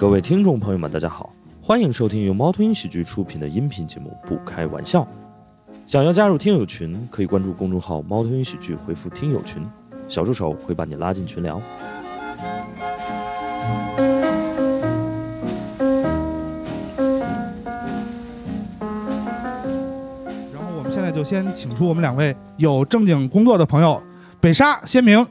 各位听众朋友们，大家好，欢迎收听由猫头鹰喜剧出品的音频节目《不开玩笑》。想要加入听友群，可以关注公众号“猫头鹰喜剧”，回复“听友群”，小助手会把你拉进群聊。然后我们现在就先请出我们两位有正经工作的朋友，北沙、先明。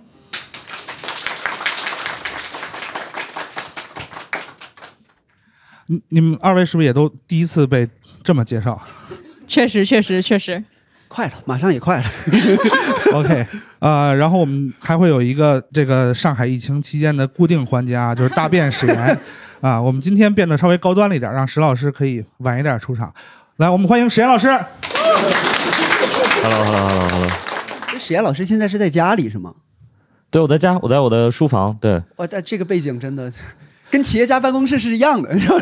你你们二位是不是也都第一次被这么介绍确实，确实，确实。快了，马上也快了。OK，呃，然后我们还会有一个这个上海疫情期间的固定环节啊，就是大便史言啊。我们今天变得稍微高端了一点，让石老师可以晚一点出场。来，我们欢迎史岩老师。Hello，Hello，Hello，Hello。史岩老师现在是在家里是吗？对，我在家，我在我的书房。对，哇，但这个背景真的跟企业家办公室是一样的，是吧？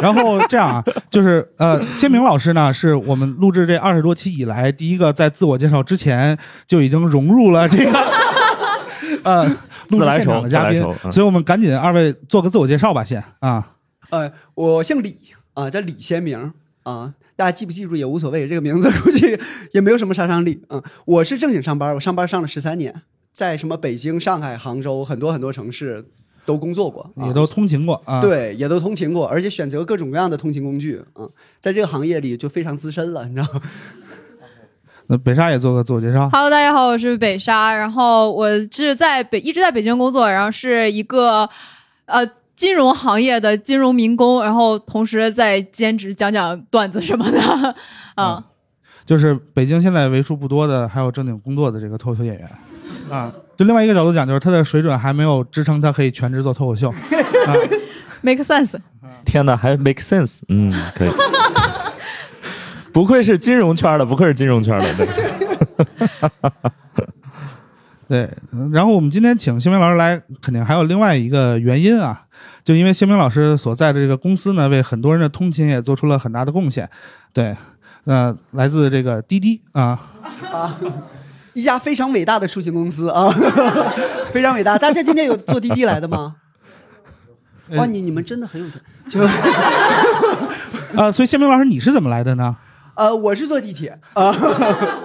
然后这样啊，就是呃，先明老师呢，是我们录制这二十多期以来第一个在自我介绍之前就已经融入了这个 呃录制现场的嘉宾自来熟自来熟，嗯所以我们赶紧二位做个自我介绍吧，先啊。呃，我姓李啊，叫李先明啊，大家记不记住也无所谓，这个名字估计也没有什么杀伤力。嗯，我是正经上班，我上班上了十三年，在什么北京、上海、杭州很多很多城市都工作过，啊也都通勤过啊。，对，也都通勤过，而且选择各种各样的通勤工具啊，在这个行业里就非常资深了，你知道吗？那北沙也做个自我介绍。Hello，大家好，我是北沙，然后我是在北一直在北京工作，然后是一个呃金融行业的金融民工，然后同时在兼职讲讲段子什么的，啊、就是北京现在为数不多的还有正经工作的这个脱口秀演员啊。就另外一个角度讲，就是他的水准还没有支撑他可以全职做脱口秀 啊。m a k e sense。天哪，还 make sense？嗯，可以。不愧是金融圈的，不愧是金融圈的。对，对，嗯然后我们今天请新明老师来，肯定还有另外一个原因啊，就因为新明老师所在的这个公司呢，为很多人的通勤也做出了很大的贡献。对，呃，来自这个滴滴啊，啊，一家非常伟大的出行公司啊，非常伟大。大家今天有坐滴滴来的吗？哇，你你们真的很有钱。就 啊，所以新明老师你是怎么来的呢？呃，我是坐地铁啊，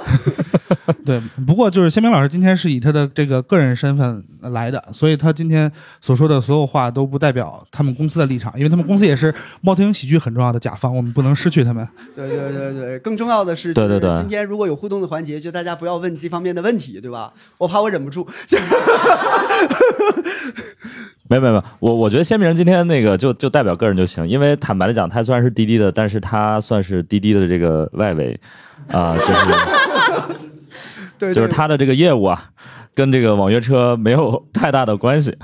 对，不过就是先明老师今天是以他的这个个人身份来的，所以他今天所说的所有话都不代表他们公司的立场，因为他们公司也是猫头鹰喜剧很重要的甲方，我们不能失去他们。对对对对，更重要的是，对对对今天如果有互动的环节，就大家不要问这方面的问题，对吧？我怕我忍不住。没有没没，我我觉得鲜明今天那个就就代表个人就行，因为坦白的讲，他虽然是滴滴的，但是他算是滴滴的这个外围，啊、就是 对，就是他的这个业务啊，跟这个网约车没有太大的关系。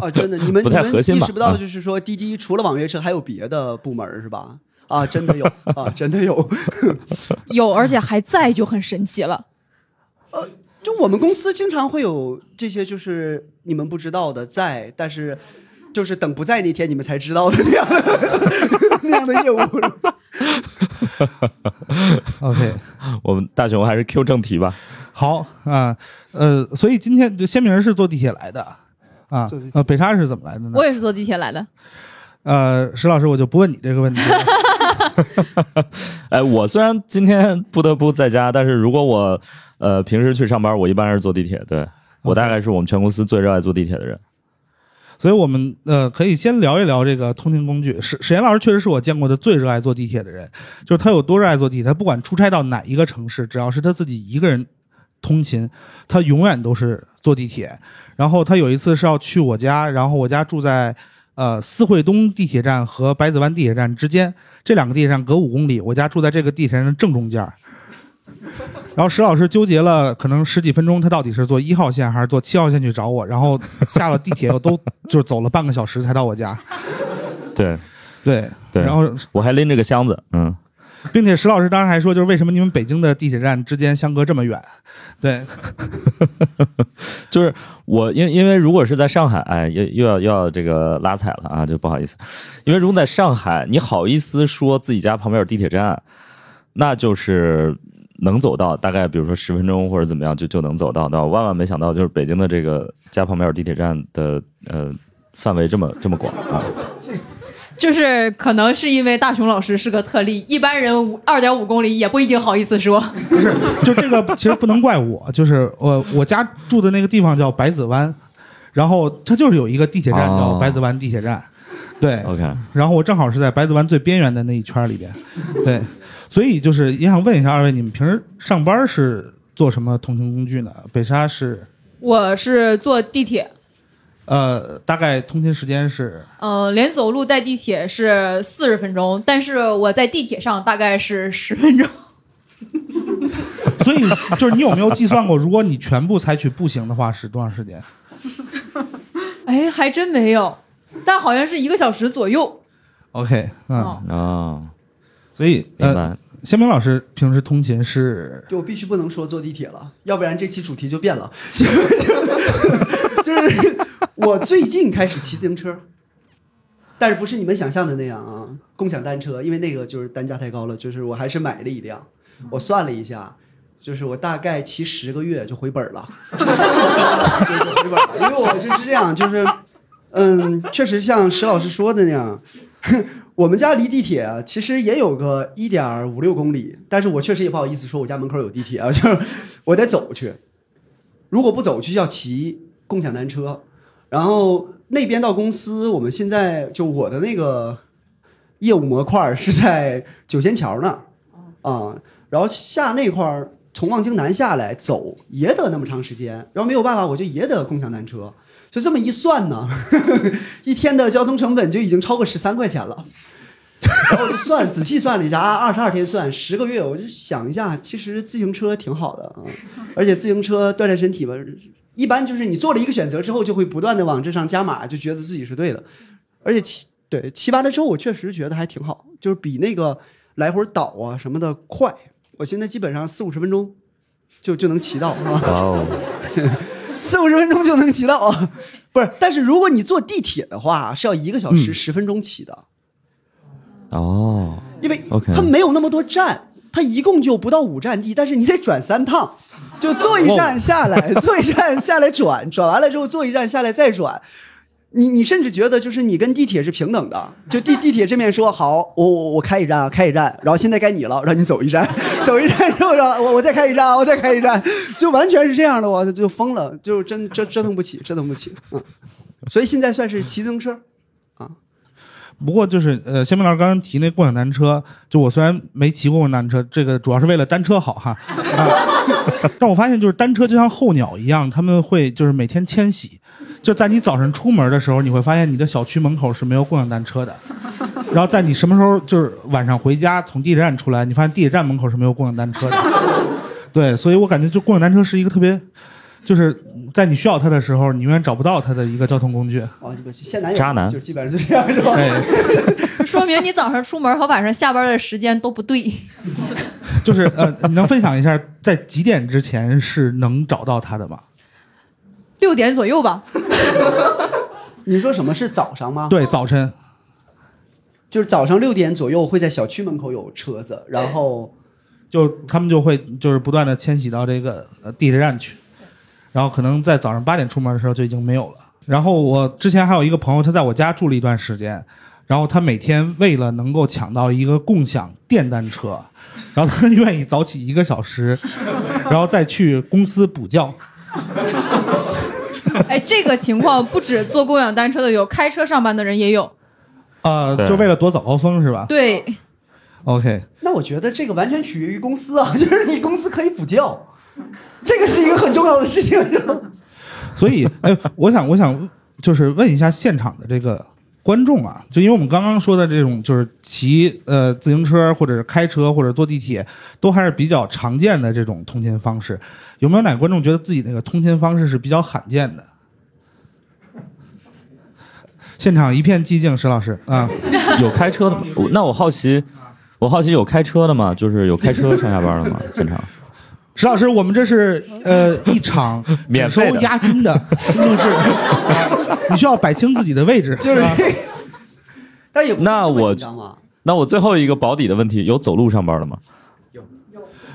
啊，真的，你们 不太你们核心吧意识不到，啊就是说滴滴除了网约车还有别的部门是吧？啊，真的有啊，真的有。有，而且还在，就很神奇了。就我们公司经常会有这些，就是你们不知道的在，但是就是等不在那天你们才知道的那样的 那样的业务。OK，我们大熊还是 Q 正题吧。好啊，呃，所以今天就先明是坐地铁来的啊呃，北沙是怎么来的呢我？也是坐地铁来的。呃，石老师，我就不问你这个问题了。哎，我虽然今天不得不在家，但是如果我呃平时去上班，我一般是坐地铁。对我大概是我们全公司最热爱坐地铁的人。所以我们呃可以先聊一聊这个通勤工具。史史岩老师确实是我见过的最热爱坐地铁的人，就是他有多热爱坐地铁，他不管出差到哪一个城市，只要是他自己一个人通勤，他永远都是坐地铁。然后他有一次是要去我家，然后我家住在呃四惠东地铁站和百子湾地铁站之间，这两个地铁站隔五公里，我家住在这个地铁站的正中间儿。然后石老师纠结了可能十几分钟，他到底是坐一号线还是坐七号线去找我，然后下了地铁我都就是走了半个小时才到我家。对。对。对，然后我还拎着个箱子，嗯，并且石老师当时还说，就是为什么你们北京的地铁站之间相隔这么远？对，就是我因因为如果是在上海，哎，又又要又要这个拉踩了啊，就不好意思，因为如果在上海，你好意思说自己家旁边有地铁站，那就是能走到，大概比如说十分钟或者怎么样就就能走到。到万万没想到，就是北京的这个家旁边有地铁站的呃范围这么这么广啊？就是可能是因为大雄老师是个特例，一般人二点五公里也不一定好意思说。不是，就这个其实不能怪我，就是我我家住的那个地方叫百子湾，然后它就是有一个地铁站哦叫百子湾地铁站，对，OK，然后我正好是在百子湾最边缘的那一圈里边，对，所以就是也想问一下二位，你们平时上班是做什么通勤工具呢？北沙是我是坐地铁，呃，大概通勤时间是呃，连走路带地铁是四十分钟，但是我在地铁上大概是十分钟。所以就是你有没有计算过，如果你全部采取步行的话是多长时间？哎，还真没有，但好像是一个小时左右。OK，嗯，哦啊，所以呃，明白。先明老师平时通勤是就我必须不能说坐地铁了，要不然这期主题就变了。就就就是我最近开始骑自行车，但是不是你们想象的那样啊，共享单车，因为那个就是单价太高了。就是我还是买了一辆，我算了一下，就是我大概骑十个月就回本了，就 就回本了。因为我就是这样，就是嗯，确实像石老师说的那样。我们家离地铁啊，其实也有个一点五六公里，但是我确实也不好意思说我家门口有地铁啊，就是我得走去。如果不走去，要骑共享单车。然后那边到公司，我们现在就我的那个业务模块是在九仙桥呢，啊、然后下那块儿从望京南下来走也得那么长时间，然后没有办法，我就也得共享单车。就这么一算呢，一天的交通成本就已经超过十三块钱了。然后我就算仔细算了一下，啊，二十二天算十个月，我就想一下，其实自行车挺好的啊，而且自行车锻炼身体吧，一般就是你做了一个选择之后，就会不断的往这上加码，就觉得自己是对的，而且骑对骑完了之后，我确实觉得还挺好，就是比那个来回倒啊什么的快。我现在基本上四五十分钟就就能骑到，是吧？哇哦，四五十分钟就能骑到啊，不是？但是如果你坐地铁的话，是要一个小时十分钟起的。哦，因为它没有那么多站，它一共就不到五站地，但是你得转三趟，就坐一站下来，坐一站下来转，转完了之后坐一站下来再转。你你甚至觉得就是你跟地铁是平等的，就地地铁这面说好，我我我开一站啊，开一站，然后现在该你了，让你走一站，走一站之后让我我再开一站啊，我再开一站，就完全是这样的，我就疯了，就真折折腾不起，折腾不起，嗯，所以现在算是骑自行车，不过就是呃，先明老师刚刚提那共享单车，就我虽然没骑过共享单车，这个主要是为了单车好哈，啊，但我发现就是单车就像候鸟一样，他们会就是每天迁徙，就在你早晨出门的时候，你会发现你的小区门口是没有共享单车的，然后在你什么时候就是晚上回家从地铁站出来，你发现地铁站门口是没有共享单车的，对，所以我感觉就共享单车是一个特别，就是在你需要他的时候，你永远找不到他的一个交通工具，哦，这个现男友渣男就基本上就这样是吧？哎。说明你早上出门和晚上下班的时间都不对。就是呃，你能分享一下在几点之前是能找到他的吗？六点左右吧，你说什么是早上吗？对，早晨就是早上六点左右会在小区门口有车子，然后就他们就会就是不断的迁徙到这个呃地铁站去，然后可能在早上八点出门的时候就已经没有了。然后我之前还有一个朋友，他在我家住了一段时间，然后他每天为了能够抢到一个共享电单车，然后他愿意早起一个小时，然后再去公司补觉。哎，这个情况不止坐共享单车的有，开车上班的人也有。呃，就为了躲早高峰是吧对，？OK，那我觉得这个完全取决于公司啊，就是你公司可以补觉，这个是一个很重要的事情？所以，哎，我想，我想就是问一下现场的这个观众啊，就因为我们刚刚说的这种，就是骑呃自行车或者是开车或者坐地铁，都还是比较常见的这种通勤方式。有没有哪个观众觉得自己那个通勤方式是比较罕见的？现场一片寂静，石老师啊，有开车的吗？我那我好奇，我好奇有开车的吗？就是有开车上下班的吗？现场？石老师，我们这是呃一场 免收押金的录制，啊你需要摆清自己的位置，就是，但也那我。那我最后一个保底的问题，有走路上班的吗有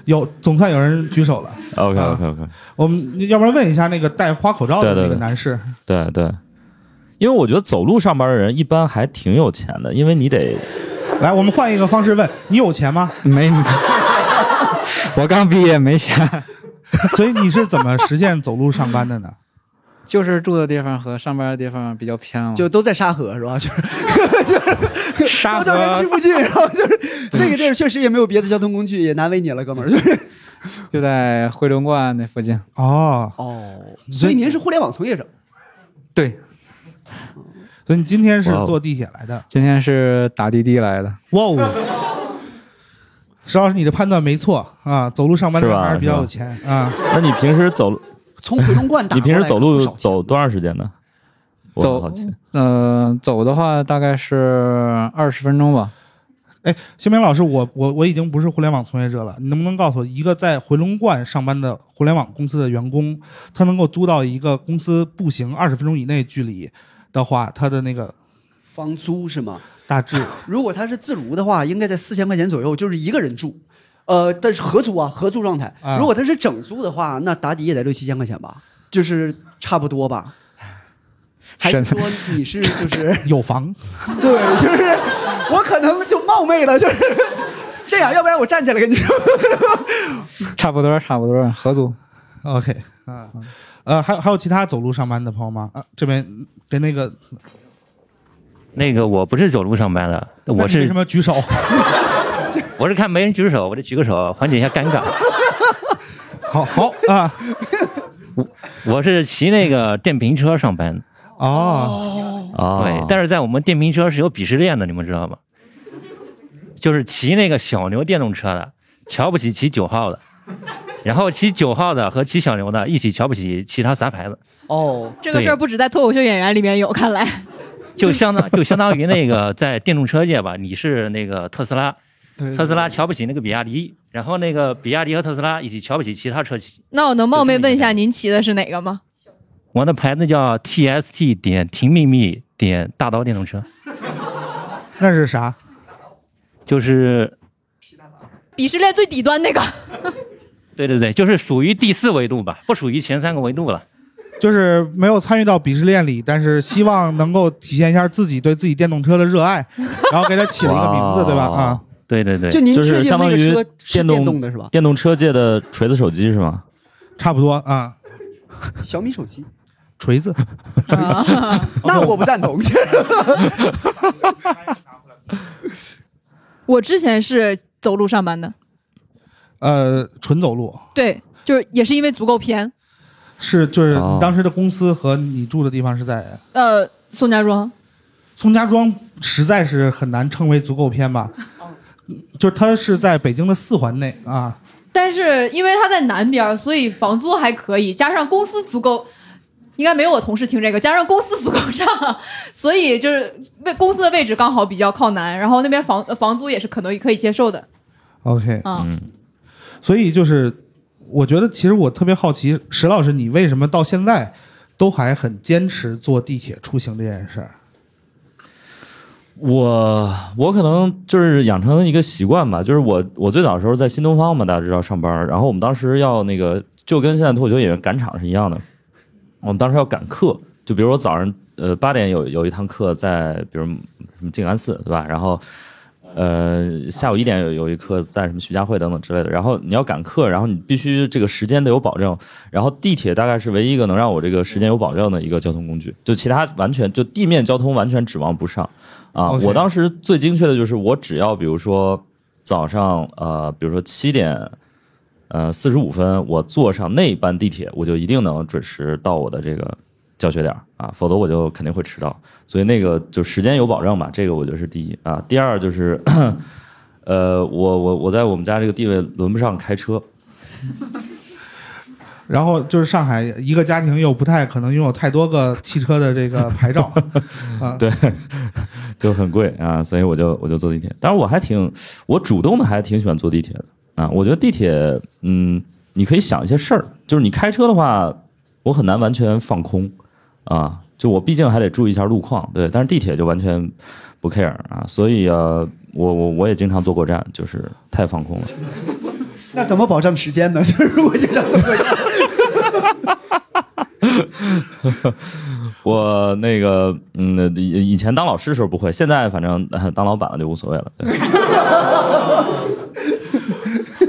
有总算有人举手了。？OK 啊 OK OK，我们要不然问一下那个戴花口罩的那个男士，对对，因为我觉得走路上班的人一般还挺有钱的，因为你得来，我们换一个方式问你有钱吗？没，我刚毕业没钱，所以你是怎么实现走路上班的呢？就是住的地方和上班的地方比较偏嘛，就都在沙河是吧？就是沙河教园区河附近，然后就是那个地儿确实也没有别的交通工具，也难为你了，哥们儿。就是就在回龙观那附近。哦，哦，所以您是互联网从业者，对，所以你今天是坐地铁来的。今天是打滴滴来的。哇哦，石老师，你的判断没错啊，走路上班的人还是比较有钱啊。那你平时走路，从回龙观打 你平时走路走多长时间呢？走好奇。呃，走的话大概是二十分钟吧。哎，新明老师，我我我已经不是互联网从业者了，你能不能告诉我，一个在回龙观上班的互联网公司的员工，他能够租到一个公司步行二十分钟以内距离的话，他的那个房租是吗？大致 如果他是自如的话，应该在四千块钱左右，就是一个人住。呃，但是合租啊，合租状态啊。如果他是整租的话，那打底也得六七千块钱吧，就是差不多吧。还是说你是就是 有房对，就是我可能就冒昧了，就是 这样，要不然我站起来跟你说。差不多，差不多，合租。，OK 啊，呃，还有还有其他走路上班的朋友吗？啊，这边跟那个，那个我不是走路上班的，我是什么举手？我是看没人举手，我就举个手缓解一下尴尬。好好啊，我我是骑那个电瓶车上班。的，哦，啊，对，但是在我们电瓶车是有鄙视链的，你们知道吗？就是骑那个小牛电动车的瞧不起骑九号的，然后骑九号的和骑小牛的一起瞧不起其他杂牌子，哦，这个事儿不止在脱口秀演员里面有，看来就相当就相当于那个 在电动车界吧，你是那个特斯拉，特斯拉瞧不起那个比亚迪，然后那个比亚迪和特斯拉一起瞧不起其他车企。那我能冒昧问一下，您骑的是哪个吗？我的牌子叫 TST 点停秘密点大刀电动车，那是啥？就是鄙视链最底端那个。对对对，就是属于第四维度吧，不属于前三个维度了。就是没有参与到鄙视链里，但是希望能够体现一下自己对自己电动车的热爱，然后给它起了一个名字，对吧？啊，对对对，就您是确定相当于那个车是电动电动的是吧？电动车界的锤子手机是吗？差不多啊，小米手机，锤子。那我不赞同。我之前是走路上班的，呃，纯走路对，就是也是因为足够偏。是就是哦。你当时的公司和你住的地方是在？呃，宋家庄，宋家庄，实在是很难称为足够偏吧？就是它是在北京的四环内啊，但是因为它在南边，所以房租还可以，加上公司足够，应该没有我同事听这个，加上公司足够大，所以就是位公司的位置刚好比较靠南，然后那边房房租也是可能可以接受的。OK，嗯，嗯，所以就是我觉得其实我特别好奇，石老师你为什么到现在都还很坚持坐地铁出行这件事儿？我我可能就是养成了一个习惯吧，就是我我最早的时候在新东方嘛，大家知道上班，然后我们当时要那个就跟现在脱口秀演员赶场是一样的，我们当时要赶课，就比如我早上呃八点有有一堂课在比如什么静安寺对吧，然后呃下午一点有有一课在什么徐家汇等等之类的，然后你要赶课，然后你必须这个时间得有保证，然后地铁大概是唯一一个能让我这个时间有保证的一个交通工具，就其他完全就地面交通完全指望不上。啊我当时最精确的就是，我只要比如说早上呃，比如说七点呃四十五分，我坐上那班地铁，我就一定能准时到我的这个教学点儿啊，否则我就肯定会迟到。所以那个就时间有保证吧，这个我觉得是第一啊。第二就是，呃，我我我在我们家这个地位轮不上开车，然后就是上海一个家庭又不太可能拥有太多个汽车的这个牌照 啊，对，就很贵啊，所以我就我就坐地铁。当然我还挺我主动的还挺喜欢坐地铁的啊，我觉得地铁嗯，你可以想一些事儿，就是你开车的话，我很难完全放空啊，就我毕竟还得注意一下路况，对，但是地铁就完全不 care 啊，所以啊，我我我也经常坐过站，就是太放空了。那怎么保证时间呢？就是如果经常坐过站，我那个嗯，以以前当老师的时候不会，现在反正、呃当老板了就无所谓了。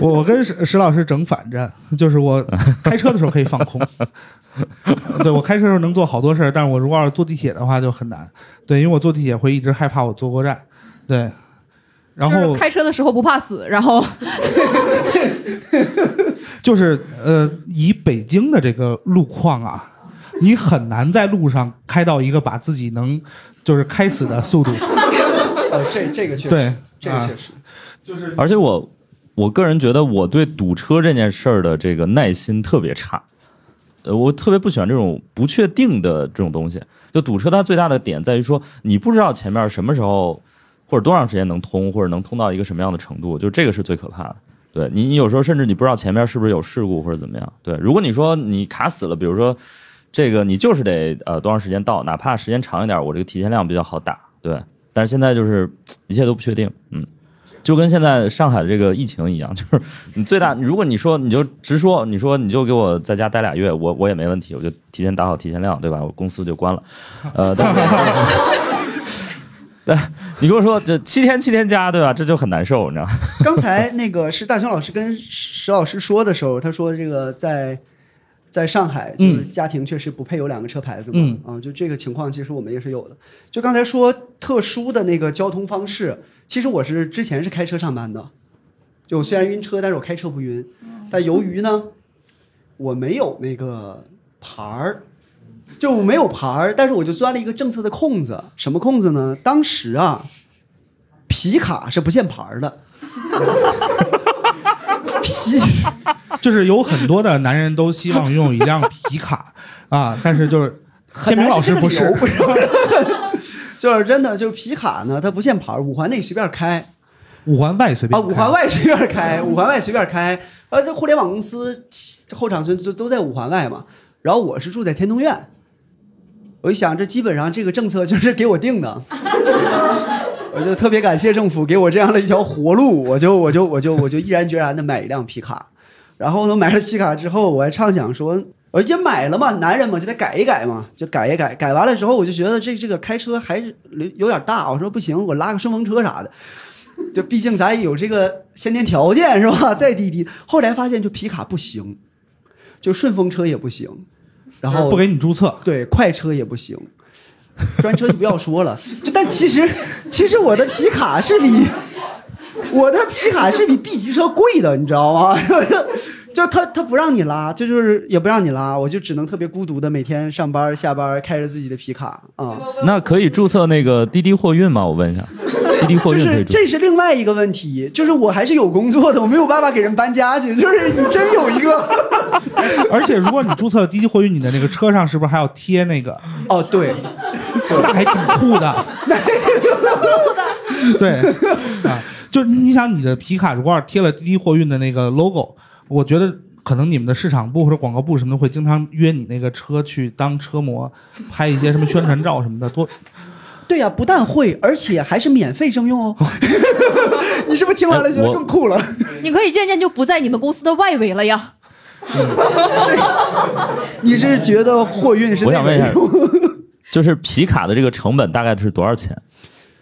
对我我跟石石老师整反着，就是我开车的时候可以放空，对我开车的时候能做好多事儿，但是我如果要是坐地铁的话就很难，对，因为我坐地铁会一直害怕我坐过站，对，然后就是开车的时候不怕死，然后 就是呃，以北京的这个路况啊，你很难在路上开到一个把自己能就是开死的速度，呃，这这个确实，对，啊这个确实，就是而且我我个人觉得我对堵车这件事儿的这个耐心特别差，呃，我特别不喜欢这种不确定的这种东西。就堵车，它最大的点在于说你不知道前面什么时候或者多长时间能通，或者能通到一个什么样的程度，就这个是最可怕的。对你，你有时候甚至你不知道前面是不是有事故或者怎么样。对，如果你说你卡死了，比如说这个你就是得呃多长时间到，哪怕时间长一点，我这个提前量比较好打。对，但是现在就是一切都不确定，嗯。就跟现在上海的这个疫情一样，就是你最大，如果你说你就直说，你说你就给我在家待俩月，我我也没问题，我就提前打好提前量，对吧？我公司就关了，呃，但是，对，你跟我说这七天七天加，对吧？这就很难受，你知道吗？刚才那个是大雄老师跟石老师说的时候，他说这个在在上海，就是家庭确实不配有两个车牌子嘛，嗯啊，就这个情况，其实我们也是有的。就刚才说特殊的那个交通方式，其实我是之前是开车上班的，就虽然晕车，但是我开车不晕。但由于呢，我没有那个牌儿，就我没有牌儿，但是我就钻了一个政策的空子。什么空子呢？当时啊，皮卡是不限牌儿的。皮就是有很多的男人都希望拥有一辆皮卡啊，但是就是谢明老师不是，不是，就是真的，就是皮卡呢，它不限牌儿，五环内随便开五环外随便啊，开五环外随便开，五环外随便开。呃，这互联网公司后厂村就都在五环外嘛。然后我是住在天通苑，我一想，这基本上这个政策就是给我定的。我就特别感谢政府给我这样的一条活路，我就我就我就我就毅然决然的买一辆皮卡，然后呢买了皮卡之后，我还畅想说，我已经买了嘛，男人嘛就得改一改嘛，就改一改，改完了之后我就觉得这这个开车还是有有点大，我说不行，我拉个顺风车啥的，就毕竟咱也有这个先天条件是吧？再滴滴，后来发现就皮卡不行，就顺风车也不行，然后不给你注册，对，快车也不行，专车就不要说了。就但其实，其实我的皮卡是比我的皮卡是比 B 级车贵的，你知道吗？就他他不让你拉，这就是也不让你拉，我就只能特别孤独的每天上班下班开着自己的皮卡啊。那可以注册那个滴滴货运吗？我问一下，滴滴货就是运可以注这是另外一个问题，就是我还是有工作的，我没有办法给人搬家去。就是你真有一个，而且如果你注册了滴滴货运，你的那个车上是不是还要贴那个？哦，对，那还挺酷的，酷的对啊，就是你想你的皮卡如果贴了滴滴货运的那个 logo，我觉得可能你们的市场部或者广告部什么的会经常约你那个车去当车模，拍一些什么宣传照什么的，多 对呀、不但会，而且还是免费征用哦。你是不是听完了觉得更酷了？你可以渐渐就不在你们公司的外围了呀。你是觉得货运是我想问一下 就是皮卡的这个成本大概是多少钱？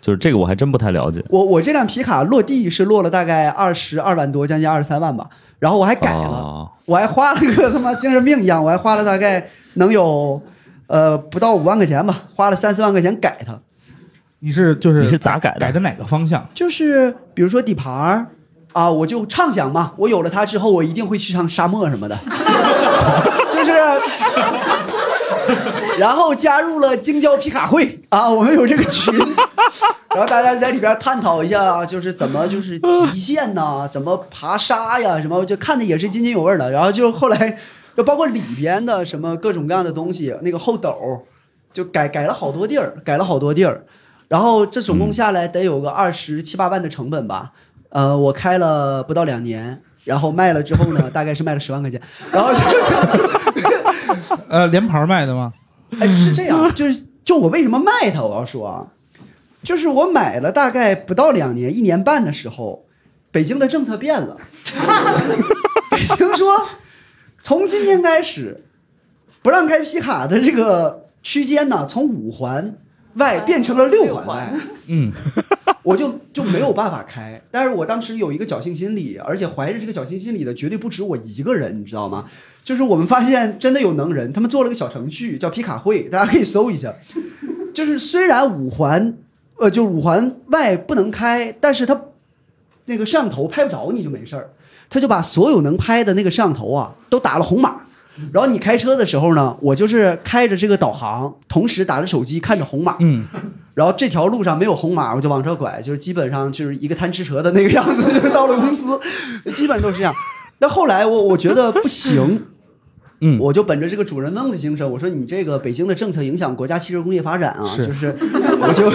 就是这个我还真不太了解。我我这辆皮卡落地是落了大概二十二万多，将近二十三万吧。然后我还改了，哦我还花了个他妈精神病一样，我还花了大概能有呃不到五万块钱吧，花了三四万块钱改它。你是就是你是咋改的改的哪个方向？就是比如说底盘儿啊，我就畅想嘛，我有了它之后，我一定会去趟沙漠什么的，就是，然后加入了京郊皮卡会啊，我们有这个群，然后大家在里边探讨一下，就是怎么就是极限呐、怎么爬沙呀，什么就看的也是津津有味的。然后就后来，就包括里边的什么各种各样的东西，那个后斗，就改改了好多地儿，改了好多地儿。然后这总共下来得有个二十七八万的成本吧，呃，我开了不到两年，然后卖了之后呢，大概是卖了十万块钱，然后就 呃，连牌卖的吗？哎是这样，就是就我为什么卖它，我要说啊，就是我买了大概不到两年，一年半的时候，北京的政策变了，北京说从今天开始，不让开皮卡的这个区间呢，从五环外变成了六环外，嗯，我就就没有办法开。但是我当时有一个侥幸心理，而且怀着这个侥幸心理的绝对不止我一个人，你知道吗？就是我们发现真的有能人，他们做了个小程序叫皮卡会，大家可以搜一下。就是虽然五环，呃，就五环外不能开，但是它那个摄像头拍不着你就没事儿，他就把所有能拍的那个摄像头啊都打了红码。然后你开车的时候呢，我就是开着这个导航，同时打着手机看着红码，嗯，然后这条路上没有红码，我就往这拐，就是基本上就是一个贪吃蛇的那个样子，就是到了公司，基本上都是这样。但后来我我觉得不行，嗯我就本着这个主人翁的精神，我说你这个北京的政策影响国家汽车工业发展啊，是就是我就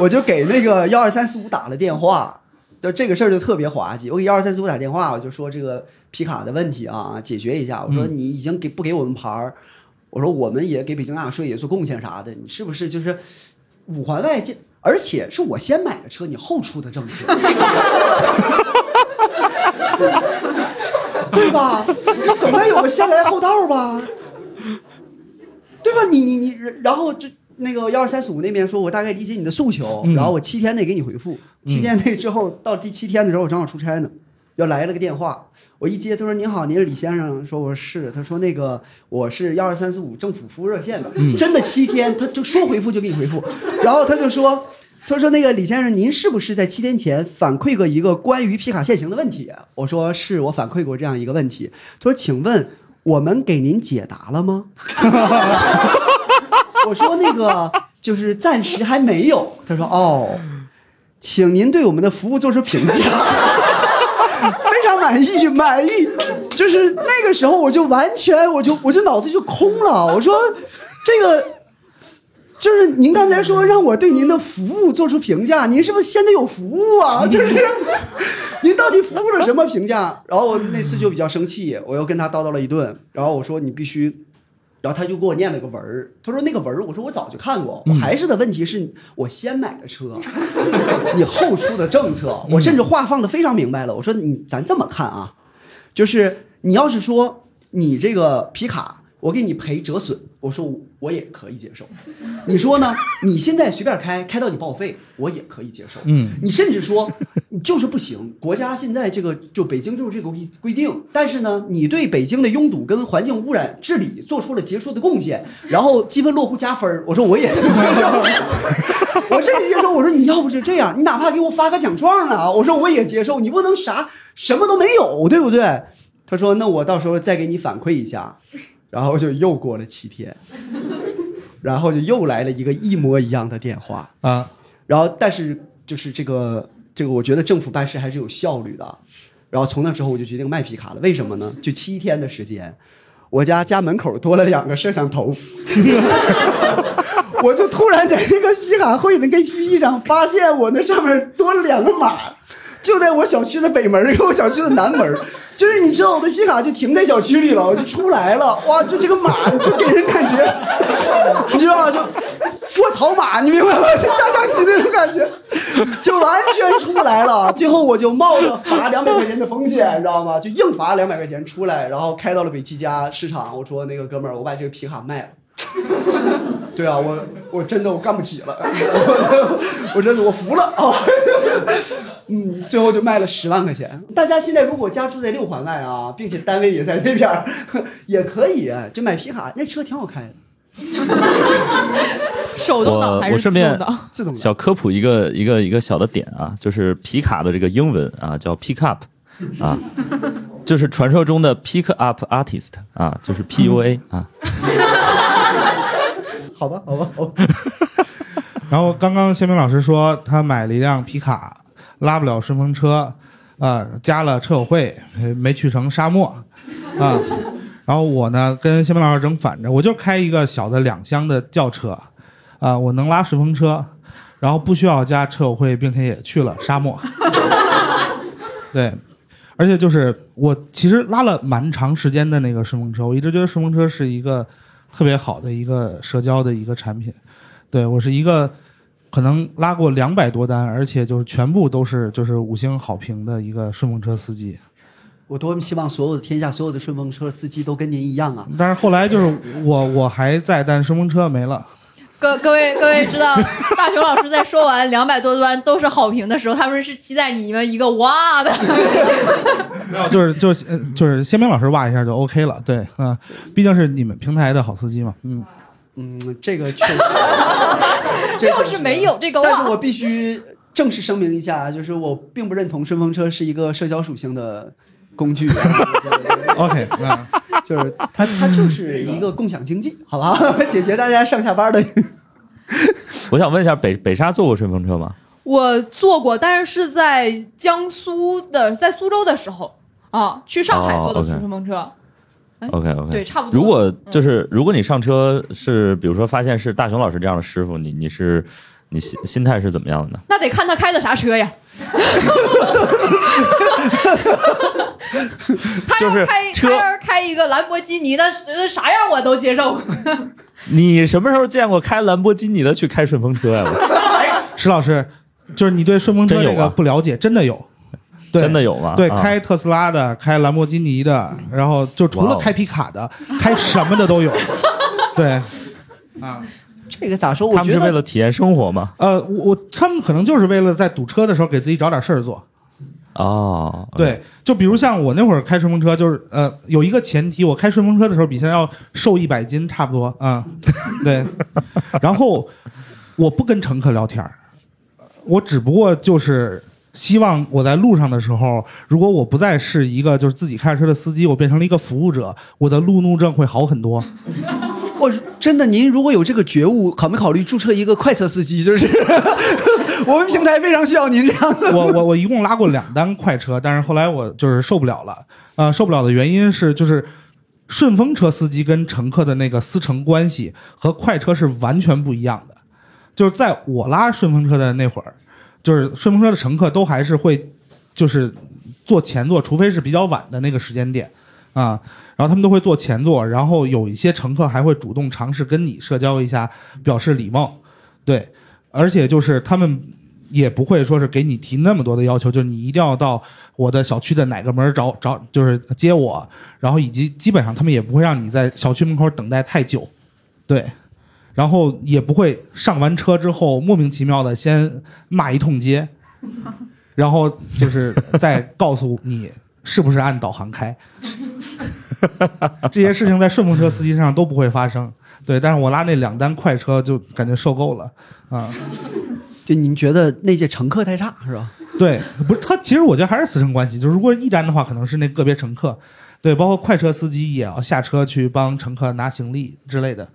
我就给那个幺二三四五打了电话，就这个事儿就特别滑稽。我给幺二三四五打电话，我就说这个皮卡的问题啊，解决一下。我说嗯你已经给不给我们牌儿？我说我们也给北京纳税也做贡献啥的，你是不是就是五环外建？而且是我先买的车，你后出的政策，对吧？你总该有个先来后到吧？对吧？你你你，然后这那个幺二三四五那边说，我大概理解你的诉求，嗯然后我七天内给你回复。七天内之后，到第七天的时候，我正好出差呢，又来了个电话。我一接，他说：“您好，您是李先生？”说：“我是。”他说：“那个我是幺二三四五政府服务热线的，真的七天，他就说回复就给你回复。然后他就说：“他说那个李先生，您是不是在七天前反馈过一个关于皮卡限行的问题？”我说：“是我反馈过这样一个问题。”他说：“请问我们给您解答了吗？” 我说：“那个就是暂时还没有。”他说：“哦，请您对我们的服务做出评价。”非常满意，满意。就是那个时候，我就完全，我就我就脑子就空了。我说，这个就是您刚才说让我对您的服务做出评价，您是不是先得有服务啊？就是您到底服务了什么评价？然后我那次就比较生气，我又跟他叨叨了一顿。然后我说你必须。然后他就给我念了个文儿，他说那个文儿，我说我早就看过，我还是的问题是我先买的车，你后出的政策，我甚至话放的非常明白了。我说你咱这么看啊，就是你要是说你这个皮卡，我给你赔折损，我说我也可以接受。你说呢？你现在随便开，开到你报废，我也可以接受。嗯，你甚至说你就是不行，国家现在这个就北京就是这个规规定，但是呢，你对北京的拥堵跟环境污染治理做出了杰出的贡献，然后积分落户加分儿我说我也能接受，我甚至接受。我说你要不就这样，你哪怕给我发个奖状呢，我说我也接受。你不能啥什么都没有，对不对？他说那我到时候再给你反馈一下，然后就又过了七天，然后就又来了一个一模一样的电话。啊，然后但是就是这个这个，我觉得政府办事还是有效率的。然后从那之后我就决定卖皮卡了，为什么呢？就七天的时间，我家家门口多了两个摄像头，我就突然在那个皮卡会的 APP 上发现我那上面多了两个码，就在我小区的北门儿跟我小区的南门儿，就是你知道我的皮卡就停在小区里了，我就出来了，哇，就这个马就给人感觉，你知道吗？就卧槽马，你明白吗？就下象棋那种感觉，就完全出不来了。最后我就冒着罚两百块钱的风险，你知道吗？就硬罚两百块钱出来，然后开到了北七家市场。我说那个哥们儿，我把这个皮卡卖了。对啊，我我真的我干不起了，我我真的我服了啊。嗯，最后就卖了十万块钱。大家现在如果家住在六环外啊，并且单位也在那边儿，也可以就买皮卡，那车挺好开的。手动挡我还是自我顺便动挡？自动挡小科普一个一个一个小的点啊，就是皮卡的这个英文啊叫 pick up 啊，就是传说中的 pick up artist 啊，就是 PUA 啊。好吧，好吧，好吧。然后刚刚谢明老师说他买了一辆皮卡，拉不了顺风车，啊、加了车友会，没去成沙漠，啊、然后我呢跟谢明老师整反着，我就开一个小的两厢的轿车，啊、我能拉顺风车，然后不需要加车友会，并且也去了沙漠，对。而且就是我其实拉了蛮长时间的那个顺风车，我一直觉得顺风车是一个特别好的一个社交的一个产品。对我是一个可能拉过两百多单，而且就是全部都是就是五星好评的一个顺风车司机。我多么希望所有的天下所有的顺风车司机都跟您一样啊！但是后来就是我我还在，但顺风车没了。各各位各位知道，大熊老师在说完两百多端都是好评的时候，他们是期待你们一个哇的。没有，就是就是呃就是先明老师哇一下就 OK 了。对，嗯、毕竟是你们平台的好司机嘛。嗯，嗯，这个 确实，就是没有这个哇。但是我必须正式声明一下，就是我并不认同顺风车是一个社交属性的工具。OK，那，就是它，它就是一个共享经济，好吧，解决大家上下班的。我想问一下，北北沙坐过顺风车吗？我坐过，但是是在江苏的，在苏州的时候啊，去上海哦坐的顺风车。哎 OK OK，对差不多如果就是如果你上车是，比如说发现是大雄老师这样的师傅，你你是你心心态是怎么样的呢？那得看他开的啥车呀。他就是要开，车他要是开一个兰博基尼，那那啥样我都接受。你什么时候见过开兰博基尼的去开顺风车呀？石老师，就是你对顺风车这个真有啊不了解，真的有，对真的有吗？对，啊开特斯拉的，开兰博基尼的，然后就除了开皮卡的，开什么的都有。对，啊，这个咋说？我他们是为了体验生活吗？呃，我我他们可能就是为了在堵车的时候给自己找点事儿做。哦，对，就比如像我那会儿开顺风车，就是呃，有一个前提，我开顺风车的时候比现在要瘦一百斤差不多啊、对，然后我不跟乘客聊天儿我只不过就是希望我在路上的时候，如果我不再是一个就是自己开着车的司机，我变成了一个服务者，我的路怒症会好很多。我真的，您如果有这个觉悟，考没考虑注册一个快车司机？就是 我们平台非常需要您这样的。我我我一共拉过两单快车，但是后来我就是受不了了。呃，受不了的原因是就是顺风车司机跟乘客的那个司乘关系和快车是完全不一样的。就是在我拉顺风车的那会儿，就是顺风车的乘客都还是会就是坐前座，除非是比较晚的那个时间点啊，然后他们都会坐前座，然后有一些乘客还会主动尝试跟你社交一下，表示礼貌，对，而且就是他们也不会说是给你提那么多的要求，就是你一定要到我的小区的哪个门找找，就是接我，然后以及基本上他们也不会让你在小区门口等待太久，对，然后也不会上完车之后莫名其妙的先骂一通街，然后就是再告诉你是不是按导航开，这些事情在顺风车司机身上都不会发生。对，但是我拉那两单快车就感觉受够了啊。就您觉得那届乘客太差是吧？对，不是他，其实我觉得还是师生关系。就是如果一单的话，可能是那个别乘客，对，包括快车司机也要下车去帮乘客拿行李之类的，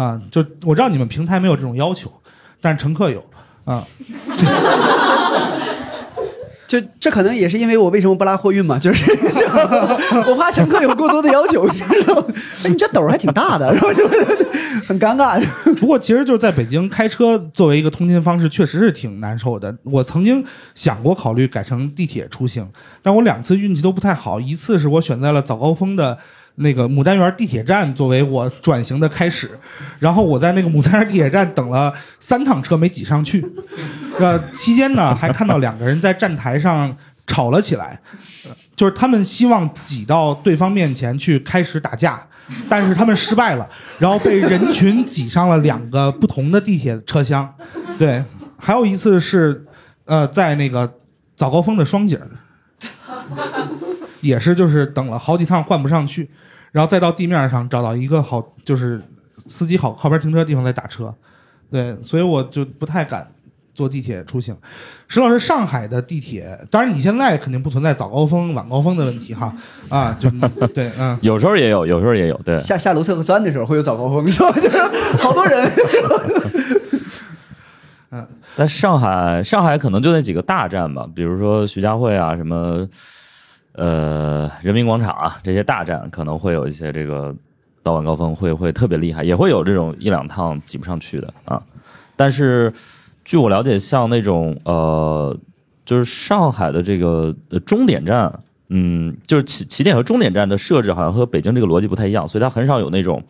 啊，就我知道你们平台没有这种要求，但是乘客有，啊，就这可能也是因为我为什么不拉货运嘛，就是 我怕乘客有过多的要求，你知道吗？哎，你这斗儿还挺大的，然后？就很尴尬。不过其实就在北京开车作为一个通勤方式，确实是挺难受的。我曾经想过考虑改成地铁出行，但我两次运气都不太好。一次是我选在了早高峰的那个牡丹园地铁站作为我转型的开始，然后我在那个牡丹园地铁站等了三趟车没挤上去。呃，期间呢还看到两个人在站台上吵了起来，就是他们希望挤到对方面前去开始打架，但是他们失败了，然后被人群挤上了两个不同的地铁车厢。对，还有一次是，呃，在那个早高峰的双井，也是就是等了好几趟换不上去，然后再到地面上找到一个好就是司机好靠边停车的地方再打车。对，所以我就不太敢坐地铁出行。石老师，上海的地铁，当然你现在肯定不存在早高峰、晚高峰的问题哈，啊，就对，嗯，有时候也有，有时候也有，对。下下楼测核酸的时候会有早高峰，是吧？就是好多人。嗯但上海，上海可能就那几个大站吧，比如说徐家汇啊，什么呃人民广场啊这些大站，可能会有一些这个早晚高峰会会特别厉害，也会有这种一两趟挤不上去的啊。但是据我了解，像那种呃，就是上海的这个终点站，嗯，就是起起点和终点站的设置好像和北京这个逻辑不太一样，所以它很少有那种。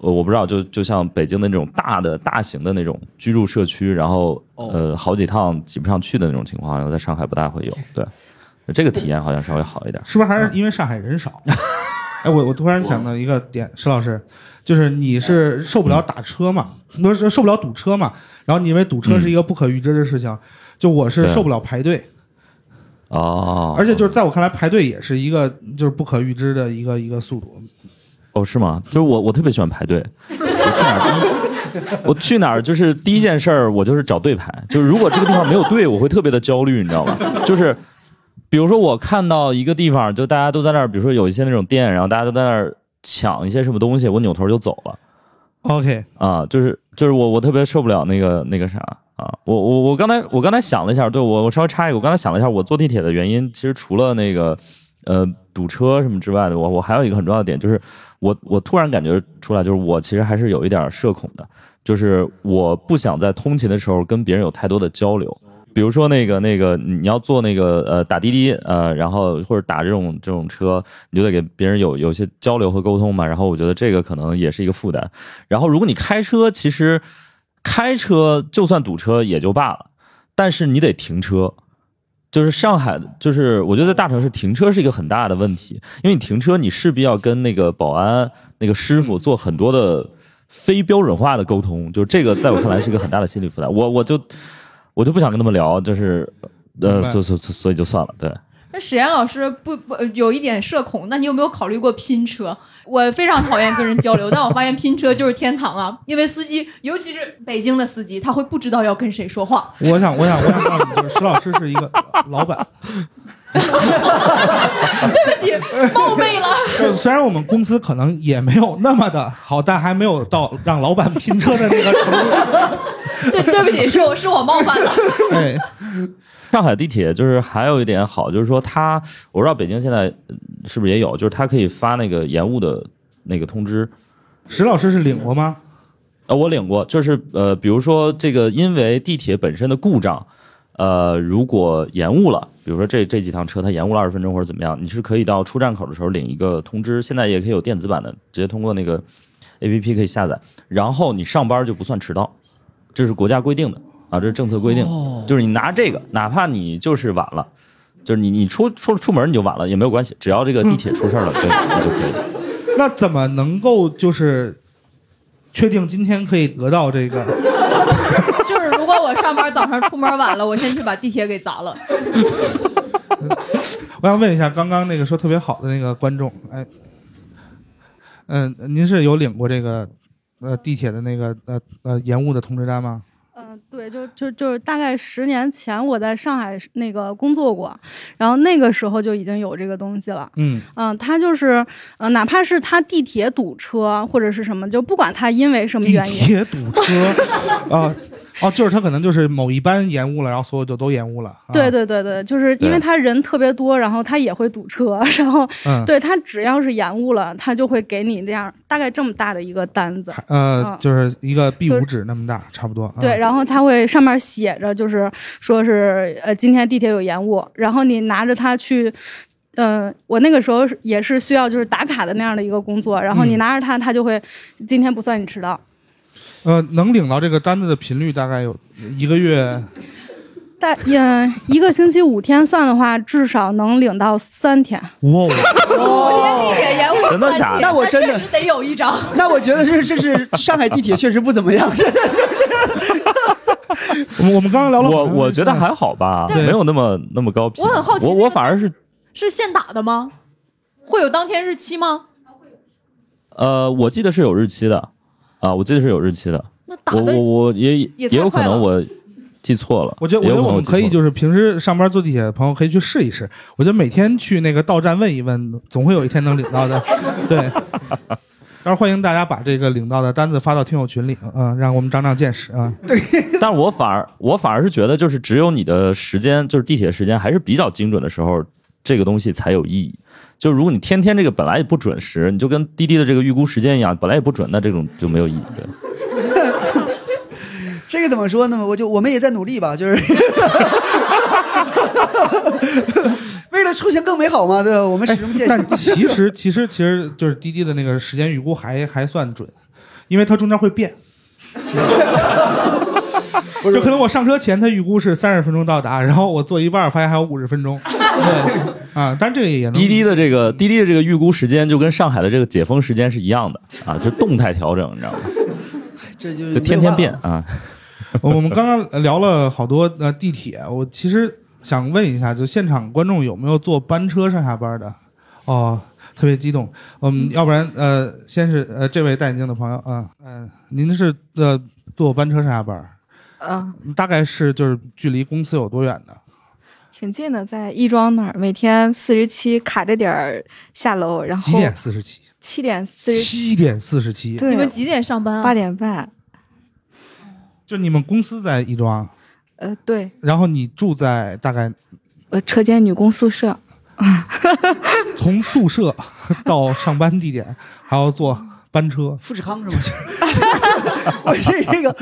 呃，我不知道，就就像北京的那种大的、大型的那种居住社区，然后呃好几趟挤不上去的那种情况，好像在上海不大会有。对，这个体验好像稍微好一点。是不是还是因为上海人少？哎，我我突然想到一个点，石老师，就是你是受不了打车嘛，不是受不了堵车嘛？然后你因为堵车是一个不可预知的事情，就我是受不了排队，哦，而且就是在我看来，排队也是一个就是不可预知的一个一个速度。哦，是吗？就是我，我特别喜欢排队。我去哪儿第一，我去哪儿就是第一件事儿，我就是找队排。就是如果这个地方没有队，我会特别的焦虑，你知道吗？就是比如说我看到一个地方，就大家都在那儿，比如说有一些那种店，然后大家都在那儿抢一些什么东西，我扭头就走了 OK，啊。就是就是我我特别受不了那个那个啥啊。我我我刚才我刚才想了一下，对我我稍微插一个，我刚才想了一下，我坐地铁的原因，其实除了那个呃堵车什么之外的，我我还有一个很重要的点就是。我我突然感觉出来，就是我其实还是有一点社恐的，就是我不想在通勤的时候跟别人有太多的交流。比如说那个那个你要坐那个呃打滴滴呃，然后或者打这种这种车，你就得给别人有有些交流和沟通嘛。然后我觉得这个可能也是一个负担。然后如果你开车，其实开车就算堵车也就罢了，但是你得停车。就是上海，就是我觉得在大城市停车是一个很大的问题，因为你停车，你势必要跟那个保安那个师傅做很多的非标准化的沟通，就是这个在我看来是一个很大的心理负担。我我就我就不想跟他们聊，就是呃，所所所所以就算了。对，那史岩老师不不有一点社恐，那你有没有考虑过拼车？我非常讨厌跟人交流，但我发现拼车就是天堂啊！因为司机，尤其是北京的司机，他会不知道要跟谁说话。我想我想我想告诉你，就是史老师是一个老板。对不起，冒昧了。就虽然我们公司可能也没有那么的好，但还没有到让老板拼车的那个程度。对，对不起，是我是我冒犯了。哎，上海地铁就是还有一点好，就是说它，我不知道北京现在呃是不是也有，就是它可以发那个延误的那个通知。石老师是领过吗？呃，我领过，就是呃，比如说这个因为地铁本身的故障，呃，如果延误了，比如说这这几趟车它延误了二十分钟或者怎么样，你是可以到出站口的时候领一个通知，现在也可以有电子版的，直接通过那个 A P P 可以下载，然后你上班就不算迟到，这是国家规定的啊，这是政策规定，就是你拿这个，哪怕你就是晚了。就是你，你出出出门你就晚了也没有关系，只要这个地铁出事儿了，对你就可以了。那怎么能够就是确定今天可以得到这个？我上班早上出门晚了，我先去把地铁给砸了。我想问一下，刚刚那个说特别好的那个观众，哎，嗯、您是有领过这个呃地铁的那个呃呃延误的通知单吗？嗯，对，就就就是大概十年前我在上海那个工作过，然后那个时候就已经有这个东西了。嗯，嗯，它就是，呃，哪怕是他地铁堵车或者是什么，就不管他因为什么原因，地铁堵车 啊，哦，就是他可能就是某一班延误了，然后所有就都延误了。啊、对，对对对，就是因为他人特别多，然后他也会堵车，然后嗯，对他只要是延误了，他就会给你这样大概这么大的一个单子。呃嗯，就是一个 B 就五纸那么大，差不多。啊对，，然后他会上面写着，就是说是呃今天地铁有延误，然后你拿着它去。嗯，我那个时候也是需要就是打卡的那样的一个工作，然后你嗯拿着它，它就会今天不算你迟到，呃，能领到这个单子的频率大概有一个月。大嗯一个星期五天算的话，至少能领到三天。哇，地铁延误真的假的那我真的确实得有一张。那我觉得这这是上海地铁确实不怎么样，我们我们刚刚聊了我我觉得还好吧，没有那么那么高频。我很好奇我我反而是是现打的吗？会有当天日期吗？呃，我记得是有日期的啊，我记得是有日期的。那打的我我我也也也有可能我记错了。我觉得，我觉得我们可以就是平时上班坐地铁的朋友可以去试一试。我觉得每天去那个到站问一问，总会有一天能领到的。对，但是欢迎大家把这个领到的单子发到听友群里，嗯、让我们长长见识啊。对但是我反而我反而是觉得，就是只有你的时间，就是地铁时间还是比较精准的时候，这个东西才有意义。就如果你天天这个本来也不准时，你就跟滴滴的这个预估时间一样，本来也不准，那这种就没有意义。对，这个怎么说呢？我就我们也在努力吧，就是 为了出行更美好嘛，对吧？我们始终践行。但其实其实其实就是滴滴的那个时间预估还还算准，因为它中间会变。就可能我上车前他预估是三十分钟到达，然后我坐一半发现还有五十分钟。对 啊，但这个也能滴滴的这个滴滴的这个预估时间就跟上海的这个解封时间是一样的啊，就动态调整，你知道吗？这就就天天变啊。我们刚刚聊了好多呃地铁，我其实想问一下，就现场观众有没有坐班车上下班的？哦，特别激动。嗯，要不然呃，先是呃这位戴眼镜的朋友啊，嗯、您是呃坐班车上下班？啊，大概是就是距离公司有多远的？挺近的，在亦庄那儿，每天四十七卡着点儿下楼，然后几点？四十七？七点四十，七点四十七。对，你们几点上班啊？八点半。就你们公司在亦庄，呃，对，然后你住在大概呃，车间女工宿舍。从宿舍到上班地点还要坐班车，富士康是吗？我这这个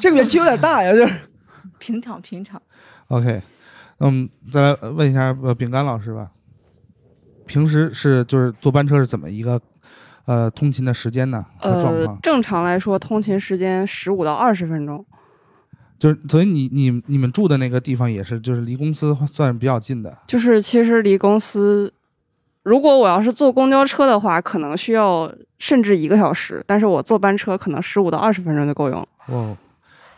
这个园区有点大呀，就是平常平常，OK，嗯，再来问一下呃饼干老师吧，平时是就是坐班车是怎么一个呃通勤的时间呢和状况？，呃正常来说，通勤时间十五到二十分钟。就是所以你你你们住的那个地方也是就是离公司算比较近的，就是其实离公司，如果我要是坐公交车的话，可能需要甚至一个小时，但是我坐班车可能十五到二十分钟就够用了。哦，